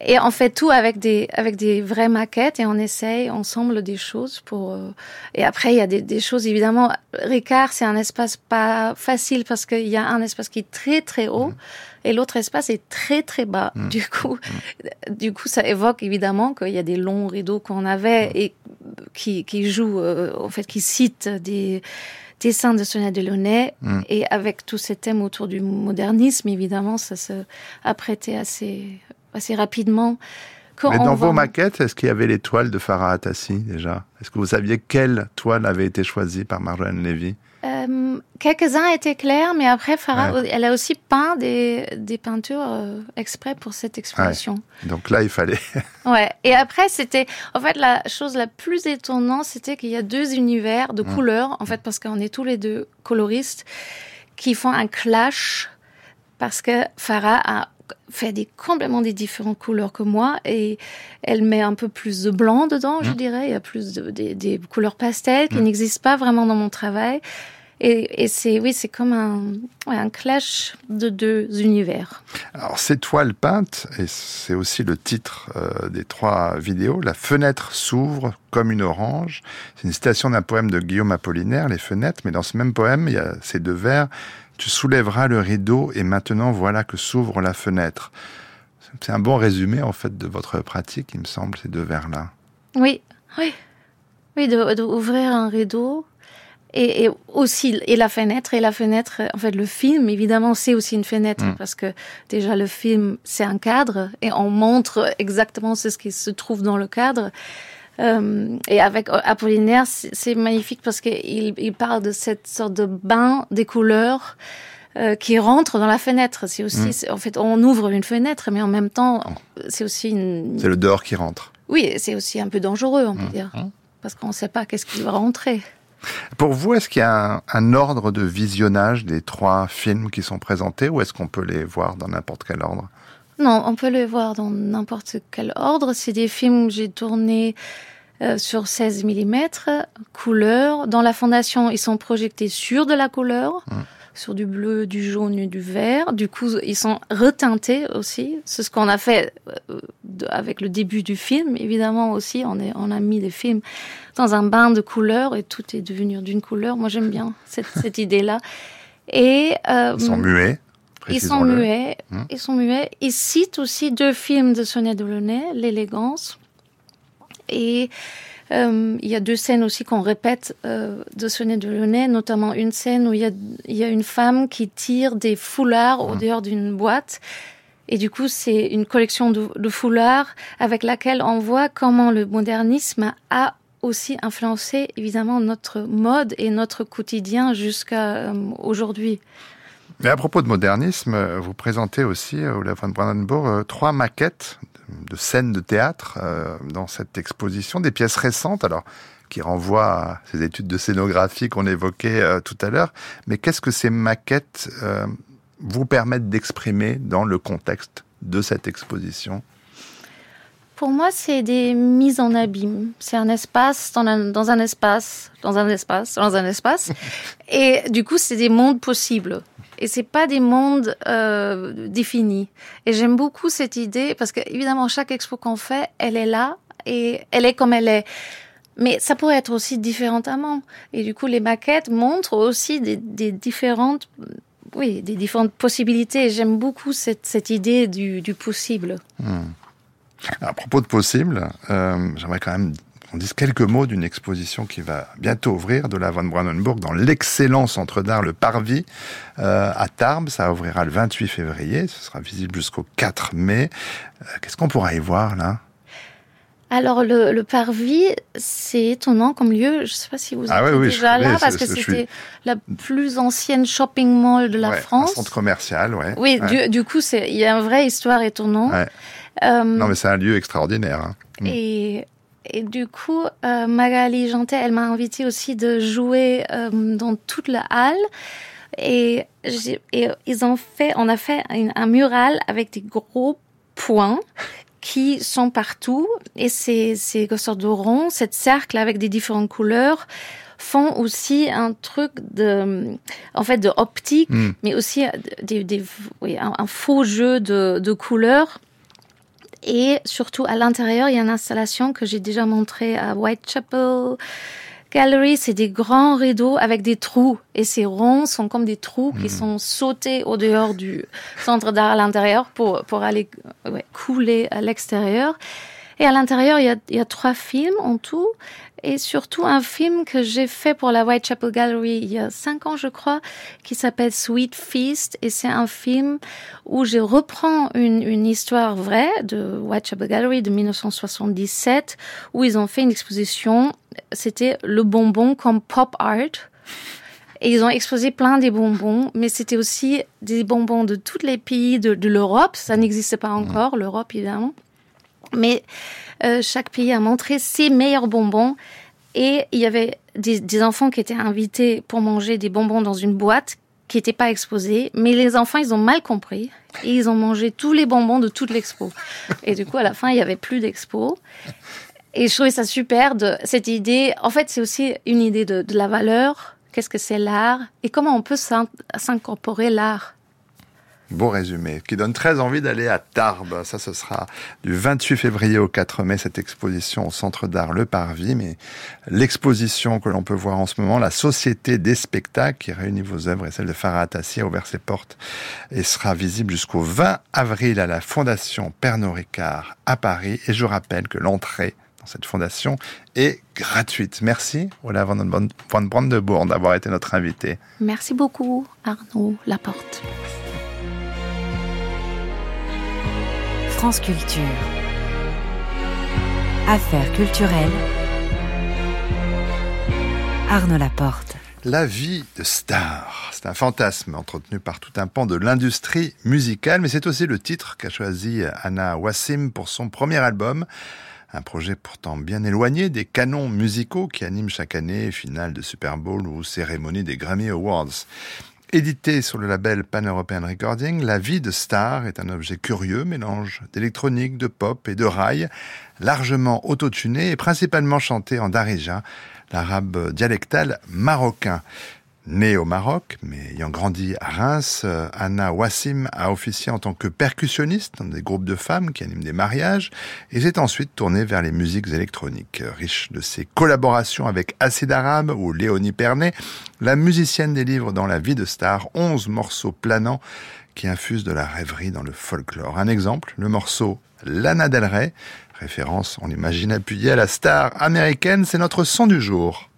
et on fait tout avec des avec des vraies maquettes et on essaye ensemble des choses pour. Euh, et après il y a des, des choses évidemment. Ricard c'est un espace pas facile parce qu'il y a un espace qui est très très haut. Mm. Et l'autre espace est très très bas. Mm. Du coup, du coup, ça évoque évidemment qu'il y a des longs rideaux qu'on avait et qui, qui jouent, en fait, qui citent des, dessin de Sonia Delaunay. Mm. Et avec tous ces thèmes autour du modernisme, évidemment, ça se apprêtait assez, assez rapidement. Mais dans vos maquettes, est-ce qu'il y avait les toiles de Farah Atassi déjà? Est-ce que vous saviez quelle toile avait été choisie par Marjolaine Lévy? Euh, quelques-uns étaient clairs, mais après, Farah, elle a aussi peint des, des peintures euh, exprès pour cette exposition. Donc là, il fallait. ouais. Et après, c'était, en fait, la chose la plus étonnante, c'était qu'il y a deux univers de mmh. couleurs, en fait, parce qu'on est tous les deux coloristes, qui font un clash, parce que Farah a fait des complètement des différentes couleurs que moi et elle met un peu plus de blanc dedans, je mmh. dirais. Il y a plus de, des, couleurs pastel qui mmh. n'existent pas vraiment dans mon travail. Et, c'est oui, c'est comme un, un clash de deux univers. Alors ces toiles peintes, et c'est aussi le titre euh, des trois vidéos, La fenêtre s'ouvre comme une orange. C'est une citation d'un poème de Guillaume Apollinaire, Les fenêtres, mais dans ce même poème, il y a ces deux vers tu soulèveras le rideau et maintenant voilà que s'ouvre la fenêtre. C'est un bon résumé en fait de votre pratique, il me semble, ces deux vers-là. Oui, oui, oui, d'ouvrir un rideau et, aussi et la fenêtre et la fenêtre. En fait, le film évidemment c'est aussi une fenêtre mm. parce que déjà le film c'est un cadre et on montre exactement ce qui se trouve dans le cadre. Euh, et avec Apollinaire, c'est magnifique parce qu'il il parle de cette sorte de bain des couleurs euh, qui rentre dans la fenêtre. C'est aussi, mm. en fait, on ouvre une fenêtre, mais en même temps, c'est aussi une. C'est le dehors qui rentre. Oui, c'est aussi un peu dangereux, on peut mm. dire, mm. parce qu'on ne sait pas qu'est-ce qui va rentrer. Pour vous, est-ce qu'il y a un, ordre de visionnage des trois films qui sont présentés, ou est-ce qu'on peut les voir dans n'importe quel ordre? Non, on peut les voir dans n'importe quel ordre. C'est des films que j'ai tournés euh, sur 16 mm, couleur. Dans la fondation, ils sont projetés sur de la couleur, mmh. sur du bleu, du jaune et du vert. Du coup, ils sont reteintés aussi. C'est ce qu'on a fait euh, avec le début du film. Évidemment aussi, on, est, on a mis des films dans un bain de couleurs et tout est devenu d'une couleur. Moi, j'aime bien cette, cette idée-là. Et euh, ils sont muets. Ils sont muets. Mmh. Ils sont muets. Ils citent aussi deux films de Sonia Delaunay, L'élégance et euh, il y a deux scènes aussi qu'on répète euh, de Sonia Delaunay, notamment une scène où il y, a, il y a une femme qui tire des foulards au mmh. dehors d'une boîte. Et du coup, c'est une collection de, foulards avec laquelle on voit comment le modernisme a aussi influencé évidemment notre mode et notre quotidien jusqu'à euh, aujourd'hui. Mais à propos de modernisme, vous présentez aussi, au La von Brandenburg, trois maquettes de scènes de théâtre euh, dans cette exposition, des pièces récentes, alors qui renvoient à ces études de scénographie qu'on évoquait euh, tout à l'heure. Mais qu'est-ce que ces maquettes euh, vous permettent d'exprimer dans le contexte de cette exposition pour moi, c'est des mises en abîme. C'est un espace dans un, dans un espace, dans un espace, dans un espace. Et du coup, c'est des mondes possibles et c'est pas des mondes euh, définis. Et j'aime beaucoup cette idée parce que évidemment chaque expo qu'on fait, elle est là et elle est comme elle est. Mais ça pourrait être aussi différemment. Et du coup, les maquettes montrent aussi des, des différentes, oui, des différentes possibilités. J'aime beaucoup cette, cette idée du, du possible. Hmm. À propos de possible, euh, j'aimerais quand même qu'on dise quelques mots d'une exposition qui va bientôt ouvrir de la Van Brandenburg dans l'excellent centre d'art Le Parvis euh, à Tarbes. Ça ouvrira le 28 février. Ce sera visible jusqu'au 4 mai. Euh, qu'est-ce qu'on pourra y voir là? Alors le, Parvis, c'est étonnant comme lieu. Je ne sais pas si vous ah êtes déjà là parce que c'était la plus ancienne shopping mall de la France. Un centre commercial, ouais. Oui, Du, coup, il y a une vraie histoire étonnante. Euh, non, mais c'est un lieu extraordinaire. Hein. Mm. Et, et du coup, euh, Magali Jantet, elle m'a invité aussi de jouer euh, dans toute la halle. Et, et, ils ont fait, on a fait un mural avec des gros points qui sont partout. Et ces, ces sortes de ronds, cette cercle avec des différentes couleurs, font aussi un truc de, en fait, de optique, mm. mais aussi des, des, oui, un, un, faux jeu de, de couleurs et surtout à l'intérieur, il y a une installation que j'ai déjà montrée à Whitechapel Gallery. C'est des grands rideaux avec des trous. Et ces ronds sont comme des trous qui hmm. sont sautés au dehors du centre d'art à l'intérieur pour, pour aller couler à l'extérieur. Et à l'intérieur, il y a, il y a trois films en tout et surtout un film que j'ai fait pour la Whitechapel Gallery il y a cinq ans, je crois, qui s'appelle Sweet Feast. Et c'est un film où je reprends une, une histoire vraie de Whitechapel Gallery de 1977, où ils ont fait une exposition. C'était le bonbon comme pop art. Et ils ont exposé plein des bonbons, mais c'était aussi des bonbons de tous les pays de, de l'Europe. Ça n'existait pas encore, l'Europe évidemment. Mais euh, chaque pays a montré ses meilleurs bonbons. Et il y avait des, enfants qui étaient invités pour manger des bonbons dans une boîte qui n'étaient pas exposée. Mais les enfants, ils ont mal compris. Et ils ont mangé tous les bonbons de toute l'expo. Et du coup, à la fin, il n'y avait plus d'expo. Et je trouvais ça super, de, cette idée. En fait, c'est aussi une idée de la valeur. Qu'est-ce que c'est l'art? Et comment on peut s'incorporer l'art? Beau résumé, qui donne très envie d'aller à Tarbes. Ça, ce sera du 28 février au 4 mai, cette exposition au Centre d'Art Le Parvis. Mais l'exposition que l'on peut voir en ce moment, la Société des spectacles, qui réunit vos œuvres et celle de Farah Tassi, a ouvert ses portes et sera visible jusqu'au 20 avril à la Fondation Pernod Ricard à Paris. Et je rappelle que l'entrée dans cette fondation est gratuite. Merci, Ola van Brandebourg, d'avoir été notre invité. Merci beaucoup, Arnaud Laporte. France. Affaires culturelles. Arnaud Laporte. La vie de star, c'est un fantasme entretenu par tout un pan de l'industrie musicale, mais c'est aussi le titre qu'a choisi Anna Wassim pour son premier album. Un projet pourtant bien éloigné des canons musicaux qui animent chaque année finale de Super Bowl ou cérémonie des Grammy Awards. Édité sur le label Pan-European Recording, La vie de star est un objet curieux, mélange d'électronique, de pop et de rail, largement autotuné et principalement chanté en darija, l'arabe dialectal marocain. Née au Maroc, mais ayant grandi à Reims, euh, Anna Wassim a officié en tant que percussionniste dans des groupes de femmes qui animent des mariages et s'est ensuite tournée vers les musiques électroniques. Riche de ses collaborations avec Acid Arabe ou Léonie Pernet, la musicienne délivre dans La vie de star 11 morceaux planants qui infusent de la rêverie dans le folklore. Un exemple, le morceau Lana Del Rey, référence, on l'imagine appuyée à la star américaine, c'est notre son du jour.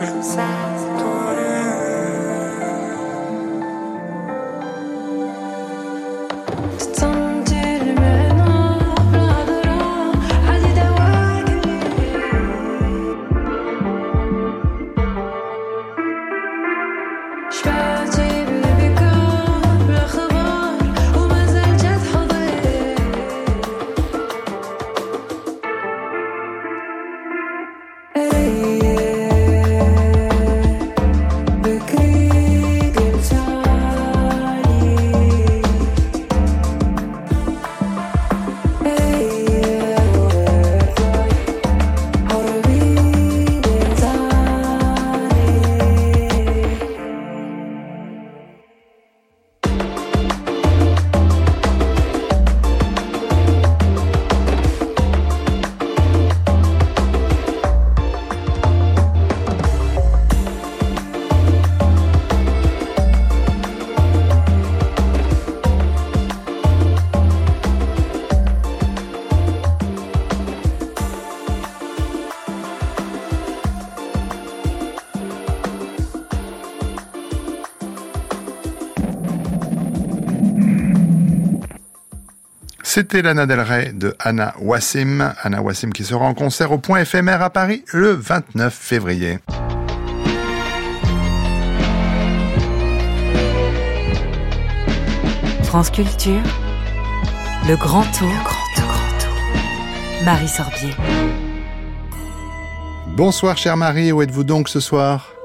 Sometimes I do. C'était Lana Del Rey de Anna Wassim. Anna Wassim qui sera en concert au Point éphémère à Paris le 29 février. France Culture, le grand tour, le grand tour, grand tour. Marie Sorbier. Bonsoir chère Marie, où êtes-vous donc ce soir?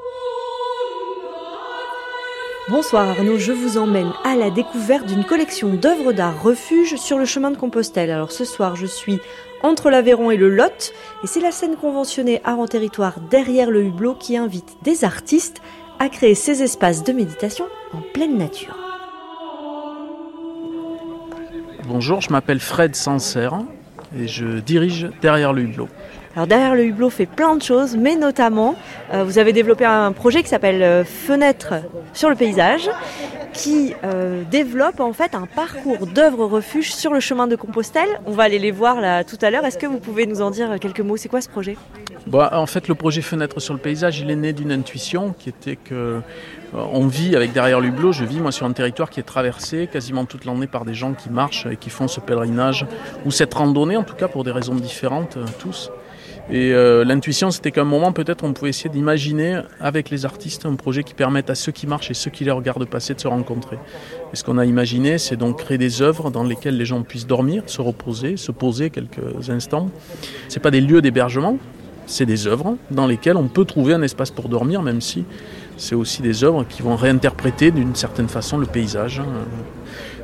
Bonsoir Arnaud, je vous emmène à la découverte d'une collection d'œuvres d'art refuge sur le chemin de Compostelle. Alors ce soir, je suis entre l'Aveyron et le Lot, et c'est la scène conventionnée Art en territoire derrière le hublot qui invite des artistes à créer ces espaces de méditation en pleine nature. Bonjour, je m'appelle Fred Sancerre et je dirige derrière le hublot. Alors derrière le hublot fait plein de choses, mais notamment euh, vous avez développé un projet qui s'appelle euh, Fenêtre sur le paysage, qui euh, développe en fait un parcours d'œuvres refuges sur le chemin de Compostelle. On va aller les voir là tout à l'heure. Est-ce que vous pouvez nous en dire quelques mots? C'est quoi ce projet? Bah, En fait, le projet Fenêtre sur le paysage, il est né d'une intuition qui était que on vit avec derrière l'hublot, je vis moi sur un territoire qui est traversé quasiment toute l'année par des gens qui marchent et qui font ce pèlerinage ou cette randonnée en tout cas pour des raisons différentes tous. Et euh, l'intuition, c'était qu'à un moment, peut-être, on pouvait essayer d'imaginer avec les artistes un projet qui permette à ceux qui marchent et ceux qui les regardent passer de se rencontrer. Et ce qu'on a imaginé, c'est donc créer des œuvres dans lesquelles les gens puissent dormir, se reposer, se poser quelques instants. C'est pas des lieux d'hébergement, c'est des œuvres dans lesquelles on peut trouver un espace pour dormir, même si c'est aussi des œuvres qui vont réinterpréter d'une certaine façon le paysage.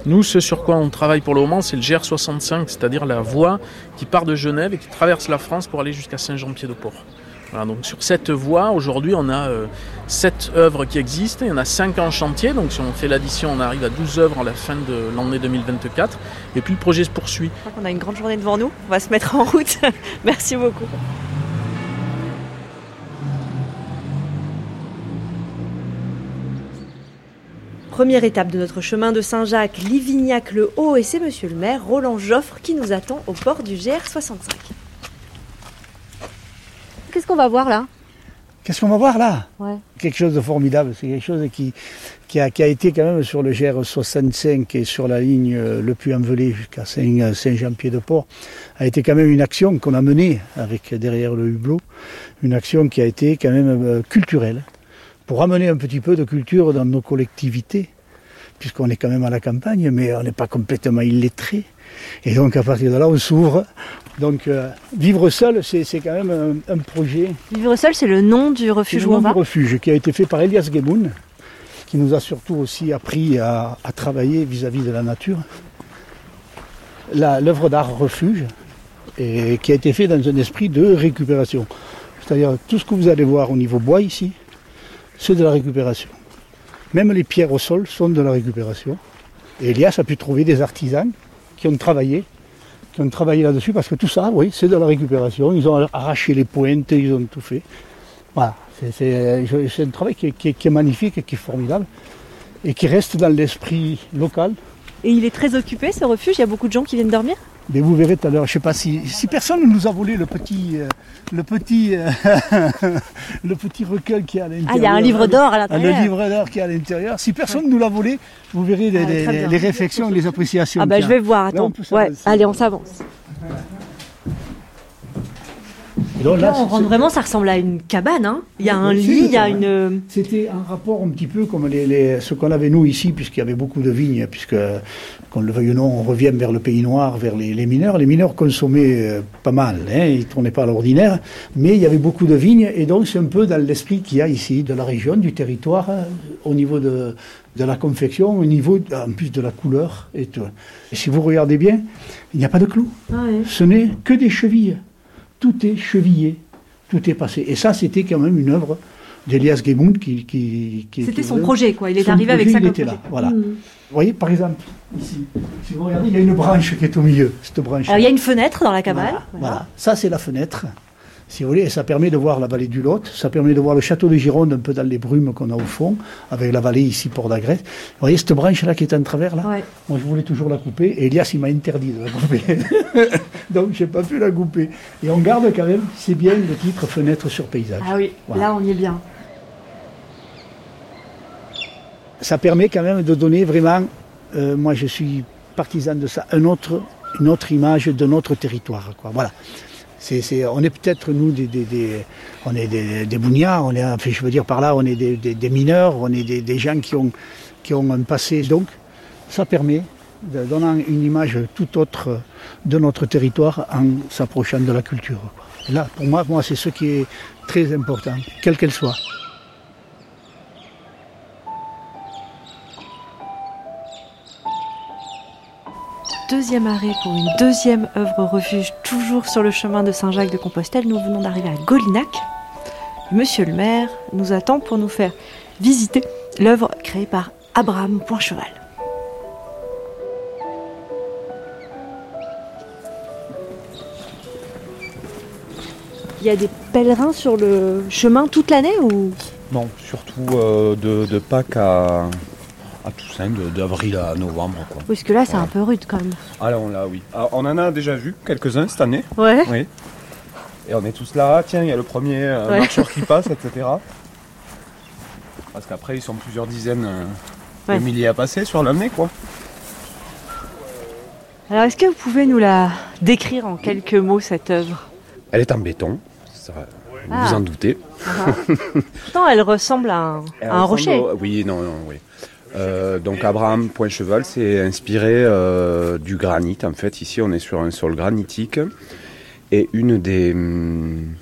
Nous, ce sur quoi on travaille pour le moment, c'est le GR65, c'est-à-dire la voie qui part de Genève et qui traverse la France pour aller jusqu'à Saint-Jean-Pied-de-Port. Sur cette voie, aujourd'hui, on a euh, 7 œuvres qui existent, il y en a 5 en chantier, donc si on fait l'addition, on arrive à 12 œuvres à la fin de l'année 2024, et puis le projet se poursuit. On a une grande journée devant nous, on va se mettre en route. Merci beaucoup. Première étape de notre chemin de Saint-Jacques, Livignac-le-Haut, et c'est monsieur le maire, Roland Joffre, qui nous attend au port du GR65. Qu'est-ce qu'on va voir là? Qu'est-ce qu'on va voir là? Quelque chose de formidable. C'est quelque chose qui, qui, a, été quand même sur le GR65 et sur la ligne euh, Le Puy-en-Velay jusqu'à Saint-Jean-Pied-de-Port, a été quand même une action qu'on a menée avec derrière le hublot. Une action qui a été quand même euh, culturelle pour amener un petit peu de culture dans nos collectivités, puisqu'on est quand même à la campagne, mais on n'est pas complètement illettré. Et donc à partir de là, on s'ouvre. Donc euh, vivre seul, c'est quand même un, projet. Vivre seul, c'est le nom du refuge où on va. refuge qui a été fait par Elias Geboun, qui nous a surtout aussi appris à, travailler vis-à-vis de la nature. L'œuvre d'art refuge, et qui a été fait dans un esprit de récupération. C'est-à-dire tout ce que vous allez voir au niveau bois ici, c'est de la récupération. Même les pierres au sol sont de la récupération. Et Elias a pu trouver des artisans qui ont travaillé, qui ont travaillé là-dessus, parce que tout ça, oui, c'est de la récupération. Ils ont arraché les pointes, ils ont tout fait. Voilà, c'est un travail qui est, magnifique qui est formidable, et qui reste dans l'esprit local. Et il est très occupé, ce refuge Il y a beaucoup de gens qui viennent dormir? Mais vous verrez tout à l'heure, je ne sais pas si, si personne ne nous a volé le petit, euh, le petit, euh, le petit recueil qui est à l'intérieur. Ah, il y a un livre d'or à l'intérieur. Le livre d'or qui est à l'intérieur. Si personne ne nous l'a volé, vous verrez les, ah, les, réflexions, les appréciations. Ah bah je vais voir, attends. Ouais, allez, on s'avance. Là, on rentre vraiment, ça ressemble à une cabane. Hein. Il y a un lit, il y a une. C'était un rapport un petit peu comme les, ce qu'on avait nous ici, puisqu'il y avait beaucoup de vignes, puisque, qu'on le veuille ou non, on revient vers le pays noir, vers les, mineurs. Les mineurs consommaient euh, pas mal, hein, ils ne tournaient pas à l'ordinaire, mais il y avait beaucoup de vignes, et donc c'est un peu dans l'esprit qu'il y a ici, de la région, du territoire, euh, au niveau de, de la confection, au niveau en plus de la couleur et tout. Et si vous regardez bien, il n'y a pas de clous. Ah ce n'est que des chevilles tout est chevillé, tout est passé. Et ça, c'était quand même une œuvre d'Elias Gemund qui, qui, C'était son projet, quoi. Il est arrivé avec ça il était là, voilà. Hmm. Vous voyez, par exemple, ici, si vous regardez, il y a une branche qui est au milieu, cette branche. Alors, il y a une fenêtre dans la cabane. voilà. ça c'est la fenêtre si vous voulez, et ça permet de voir la vallée du Lot, ça permet de voir le château de Gironde un peu dans les brumes qu'on a au fond, avec la vallée ici, Port d'Agrès. Vous voyez cette branche-là qui est en travers là Moi je voulais toujours la couper, et Elias il m'a interdit de la couper. Donc j'ai pas pu la couper. Et on garde quand même, c'est bien le titre Fenêtre sur paysage. Ah oui, là on y est bien. Ça permet quand même de donner vraiment, euh, moi je suis partisan de ça, un autre une autre image de notre territoire. Quoi. Voilà. On est peut-être nous des, on est des, des on est, je veux dire par là, on est des, mineurs, on est des, gens qui ont, qui ont un passé. Donc, ça permet de donner une image tout autre de notre territoire en s'approchant de la culture. là, pour moi, moi c'est ce qui est très important, quelle qu'elle soit. Deuxième arrêt pour une deuxième œuvre refuge, toujours sur le chemin de Saint-Jacques de Compostelle. Nous venons d'arriver à Golinac. Monsieur le maire nous attend pour nous faire visiter l'œuvre créée par Abraham Poincheval. Il y a des pèlerins sur le chemin toute l'année ou? Non, surtout euh, de Pâques à, à Toussaint, d'avril à novembre. Quoi. Parce que là, c'est un peu rude quand même. Ah là, oui. Ah, on en a déjà vu quelques-uns cette année. Ouais. Oui. Et on est tous là, tiens, il y a le premier euh, marcheur qui passe, etc. Parce qu'après, ils sont plusieurs dizaines euh, de milliers à passer sur l'année, quoi. Alors, est-ce que vous pouvez nous la décrire en quelques mots, cette œuvre? Elle est en béton, ça, vous vous en ah. doutez. Ah. Pourtant, elle ressemble à un, rocher. Oui, non, non, oui. Euh, donc Abraham Point Cheval, c'est inspiré euh, du granit. En fait, ici, on est sur un sol granitique. Et une des hum,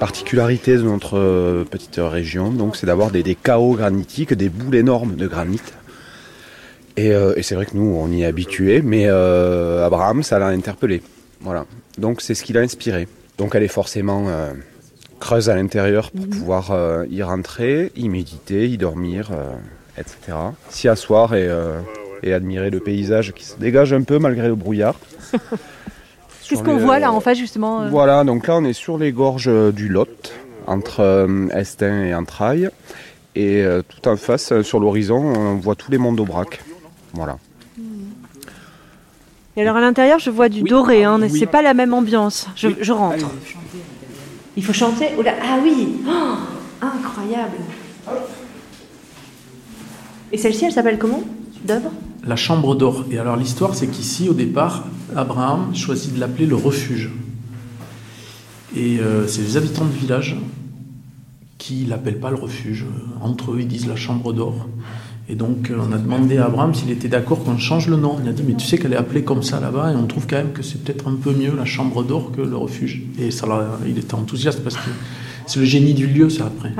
particularités de notre euh, petite région, donc, c'est d'avoir des, chaos granitiques, des boules énormes de granit. Et, c'est vrai que nous, on y est habitué, mais Abraham, ça l'a interpellé. Voilà. Donc, c'est ce qui l'a inspiré. Donc, elle est forcément creuse à l'intérieur pour mhm. pouvoir y rentrer, y méditer, y dormir etc. S'y asseoir euh, et, admirer le paysage qui se dégage un peu malgré le brouillard. Qu'est-ce qu'on voit là en fait justement euh? Voilà, donc là on est sur les gorges euh, du Lot, entre Estin et Entrailles. Et tout en face, sur l'horizon, on voit tous les monts d'Aubrac. Voilà. Et alors à l'intérieur, je vois du doré, hein, mais c'est pas la même ambiance. Je, rentre. Il faut chanter. ah oui oh, Incroyable et celle-ci, elle s'appelle comment La chambre d'or. Et alors l'histoire, c'est qu'ici, au départ, Abraham choisit de l'appeler le refuge. Et euh, c'est les habitants du village qui l'appellent pas le refuge. Entre eux, ils disent la chambre d'or. Et donc, euh, on a demandé à Abraham s'il était d'accord qu'on change le nom. Il a dit, mais tu sais qu'elle est appelée comme ça là-bas, et on trouve quand même que c'est peut-être un peu mieux la chambre d'or que le refuge. Et ça, il était enthousiaste parce que c'est le génie du lieu, ça, après.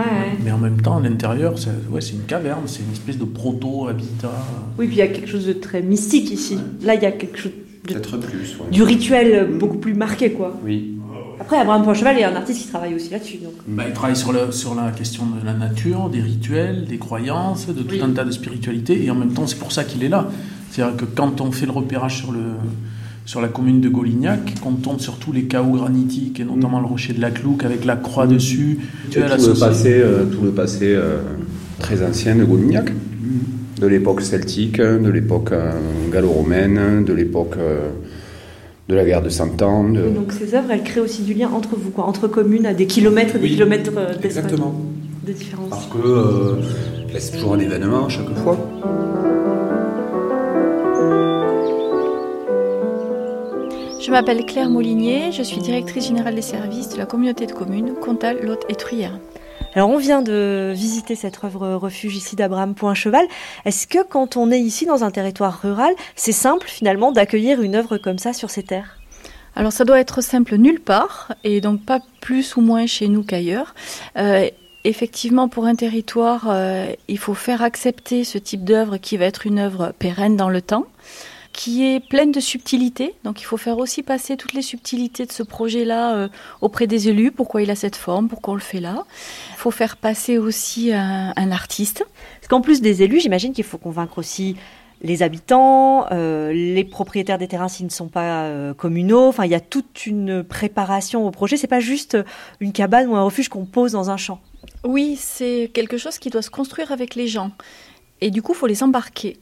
Mais en même temps, à l'intérieur, c'est ouais, une caverne, c'est une espèce de proto-habitat. Oui, puis il y a quelque chose de très mystique ici. Là, il y a quelque chose de... Peut-être plus, Du rituel beaucoup plus marqué, quoi. Oui. Après, Abraham Poincheval est un artiste qui travaille aussi là-dessus. Donc. Bah, il travaille sur, le, sur la question de la nature, des rituels, des croyances, de tout un tas de spiritualités, et en même temps, c'est pour ça qu'il est là. C'est-à-dire que quand on fait le repérage sur le, sur la commune de Golignac, qu'on tombe sur tous les chaos granitiques, et notamment le rocher de la Clouque avec la croix dessus. tout, le passé, euh, tout le passé euh, très ancien de Golignac, de l'époque celtique, de l'époque euh, gallo-romaine, de l'époque de la guerre de Cent Ans. Donc ces œuvres, elles créent aussi du lien entre vous, quoi, entre communes à des kilomètres et des kilomètres exactement. de différence. Parce que c'est toujours un événement à chaque fois. Je m'appelle Claire Moulinier, je suis directrice générale des services de la communauté de communes Comtal, Lot et Truyère. Alors on vient de visiter cette œuvre refuge ici d'Abraham Cheval. Est-ce que quand on est ici dans un territoire rural, c'est simple finalement d'accueillir une œuvre comme ça sur ces terres? Alors ça doit être simple nulle part et donc pas plus ou moins chez nous qu'ailleurs. Euh, effectivement, pour un territoire, euh, il faut faire accepter ce type d'œuvre qui va être une œuvre pérenne dans le temps qui est pleine de subtilités. Donc il faut faire aussi passer toutes les subtilités de ce projet-là euh, auprès des élus, pourquoi il a cette forme, pourquoi on le fait là? Il faut faire passer aussi un, artiste. Parce qu'en plus des élus, j'imagine qu'il faut convaincre aussi les habitants, euh, les propriétaires des terrains s'ils ne sont pas euh, communaux. Enfin, il y a toute une préparation au projet. C'est pas juste une cabane ou un refuge qu'on pose dans un champ. Oui, c'est quelque chose qui doit se construire avec les gens. Et du coup, il faut les embarquer.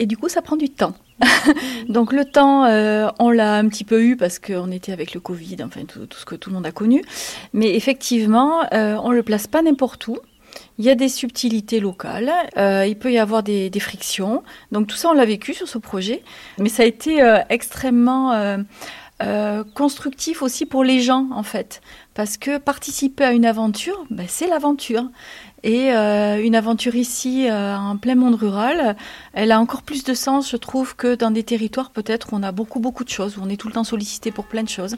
Et du coup, ça prend du temps. Donc le temps, euh, on l'a un petit peu eu parce qu'on était avec le Covid, enfin tout, ce que tout le monde a connu. Mais effectivement, euh, on ne le place pas n'importe où. il y a des subtilités locales, euh, il peut y avoir des, frictions. Donc tout ça, on l'a vécu sur ce projet. Mais ça a été extrêmement constructif aussi pour les gens, en fait. Parce que participer à une aventure, ben, c'est l'aventure. Et euh, une aventure ici, euh, en plein monde rural, elle a encore plus de sens, je trouve, que dans des territoires peut-être où on a beaucoup, beaucoup de choses, où on est tout le temps sollicité pour plein de choses.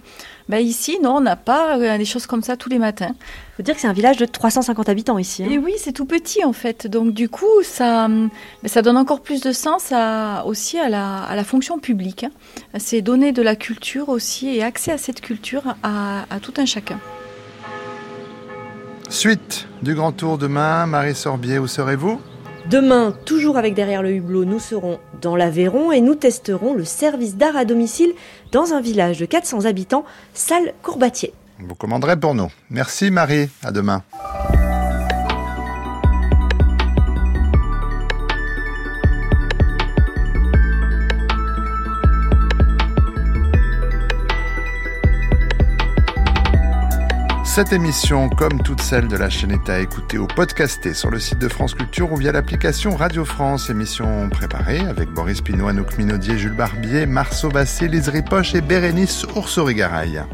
Ben ici, non, on n'a pas euh, des choses comme ça tous les matins. Il faut dire que c'est un village de 350 habitants ici. Hein. Et oui, c'est tout petit en fait. Donc du coup, ça, ben, ça donne encore plus de sens à, aussi à la, à la fonction publique. Hein. C'est donner de la culture aussi et accès à cette culture à, à tout un chacun. Suite du grand tour demain, Marie Sorbier, où serez-vous? Demain, toujours avec Derrière le hublot, nous serons dans l'Aveyron et nous testerons le service d'art à domicile dans un village de 400 habitants, Salle Courbatier. Vous commanderez pour nous. Merci Marie, à demain. Cette émission, comme toutes celles de la chaîne, est à écouter ou podcaster sur le site de France Culture ou via l'application Radio France. Émission préparée avec Boris Pinot, Anouk Minaudier, Jules Barbier, Marceau Bassé, Lise Ripoche et Bérénice Oursorigaraille.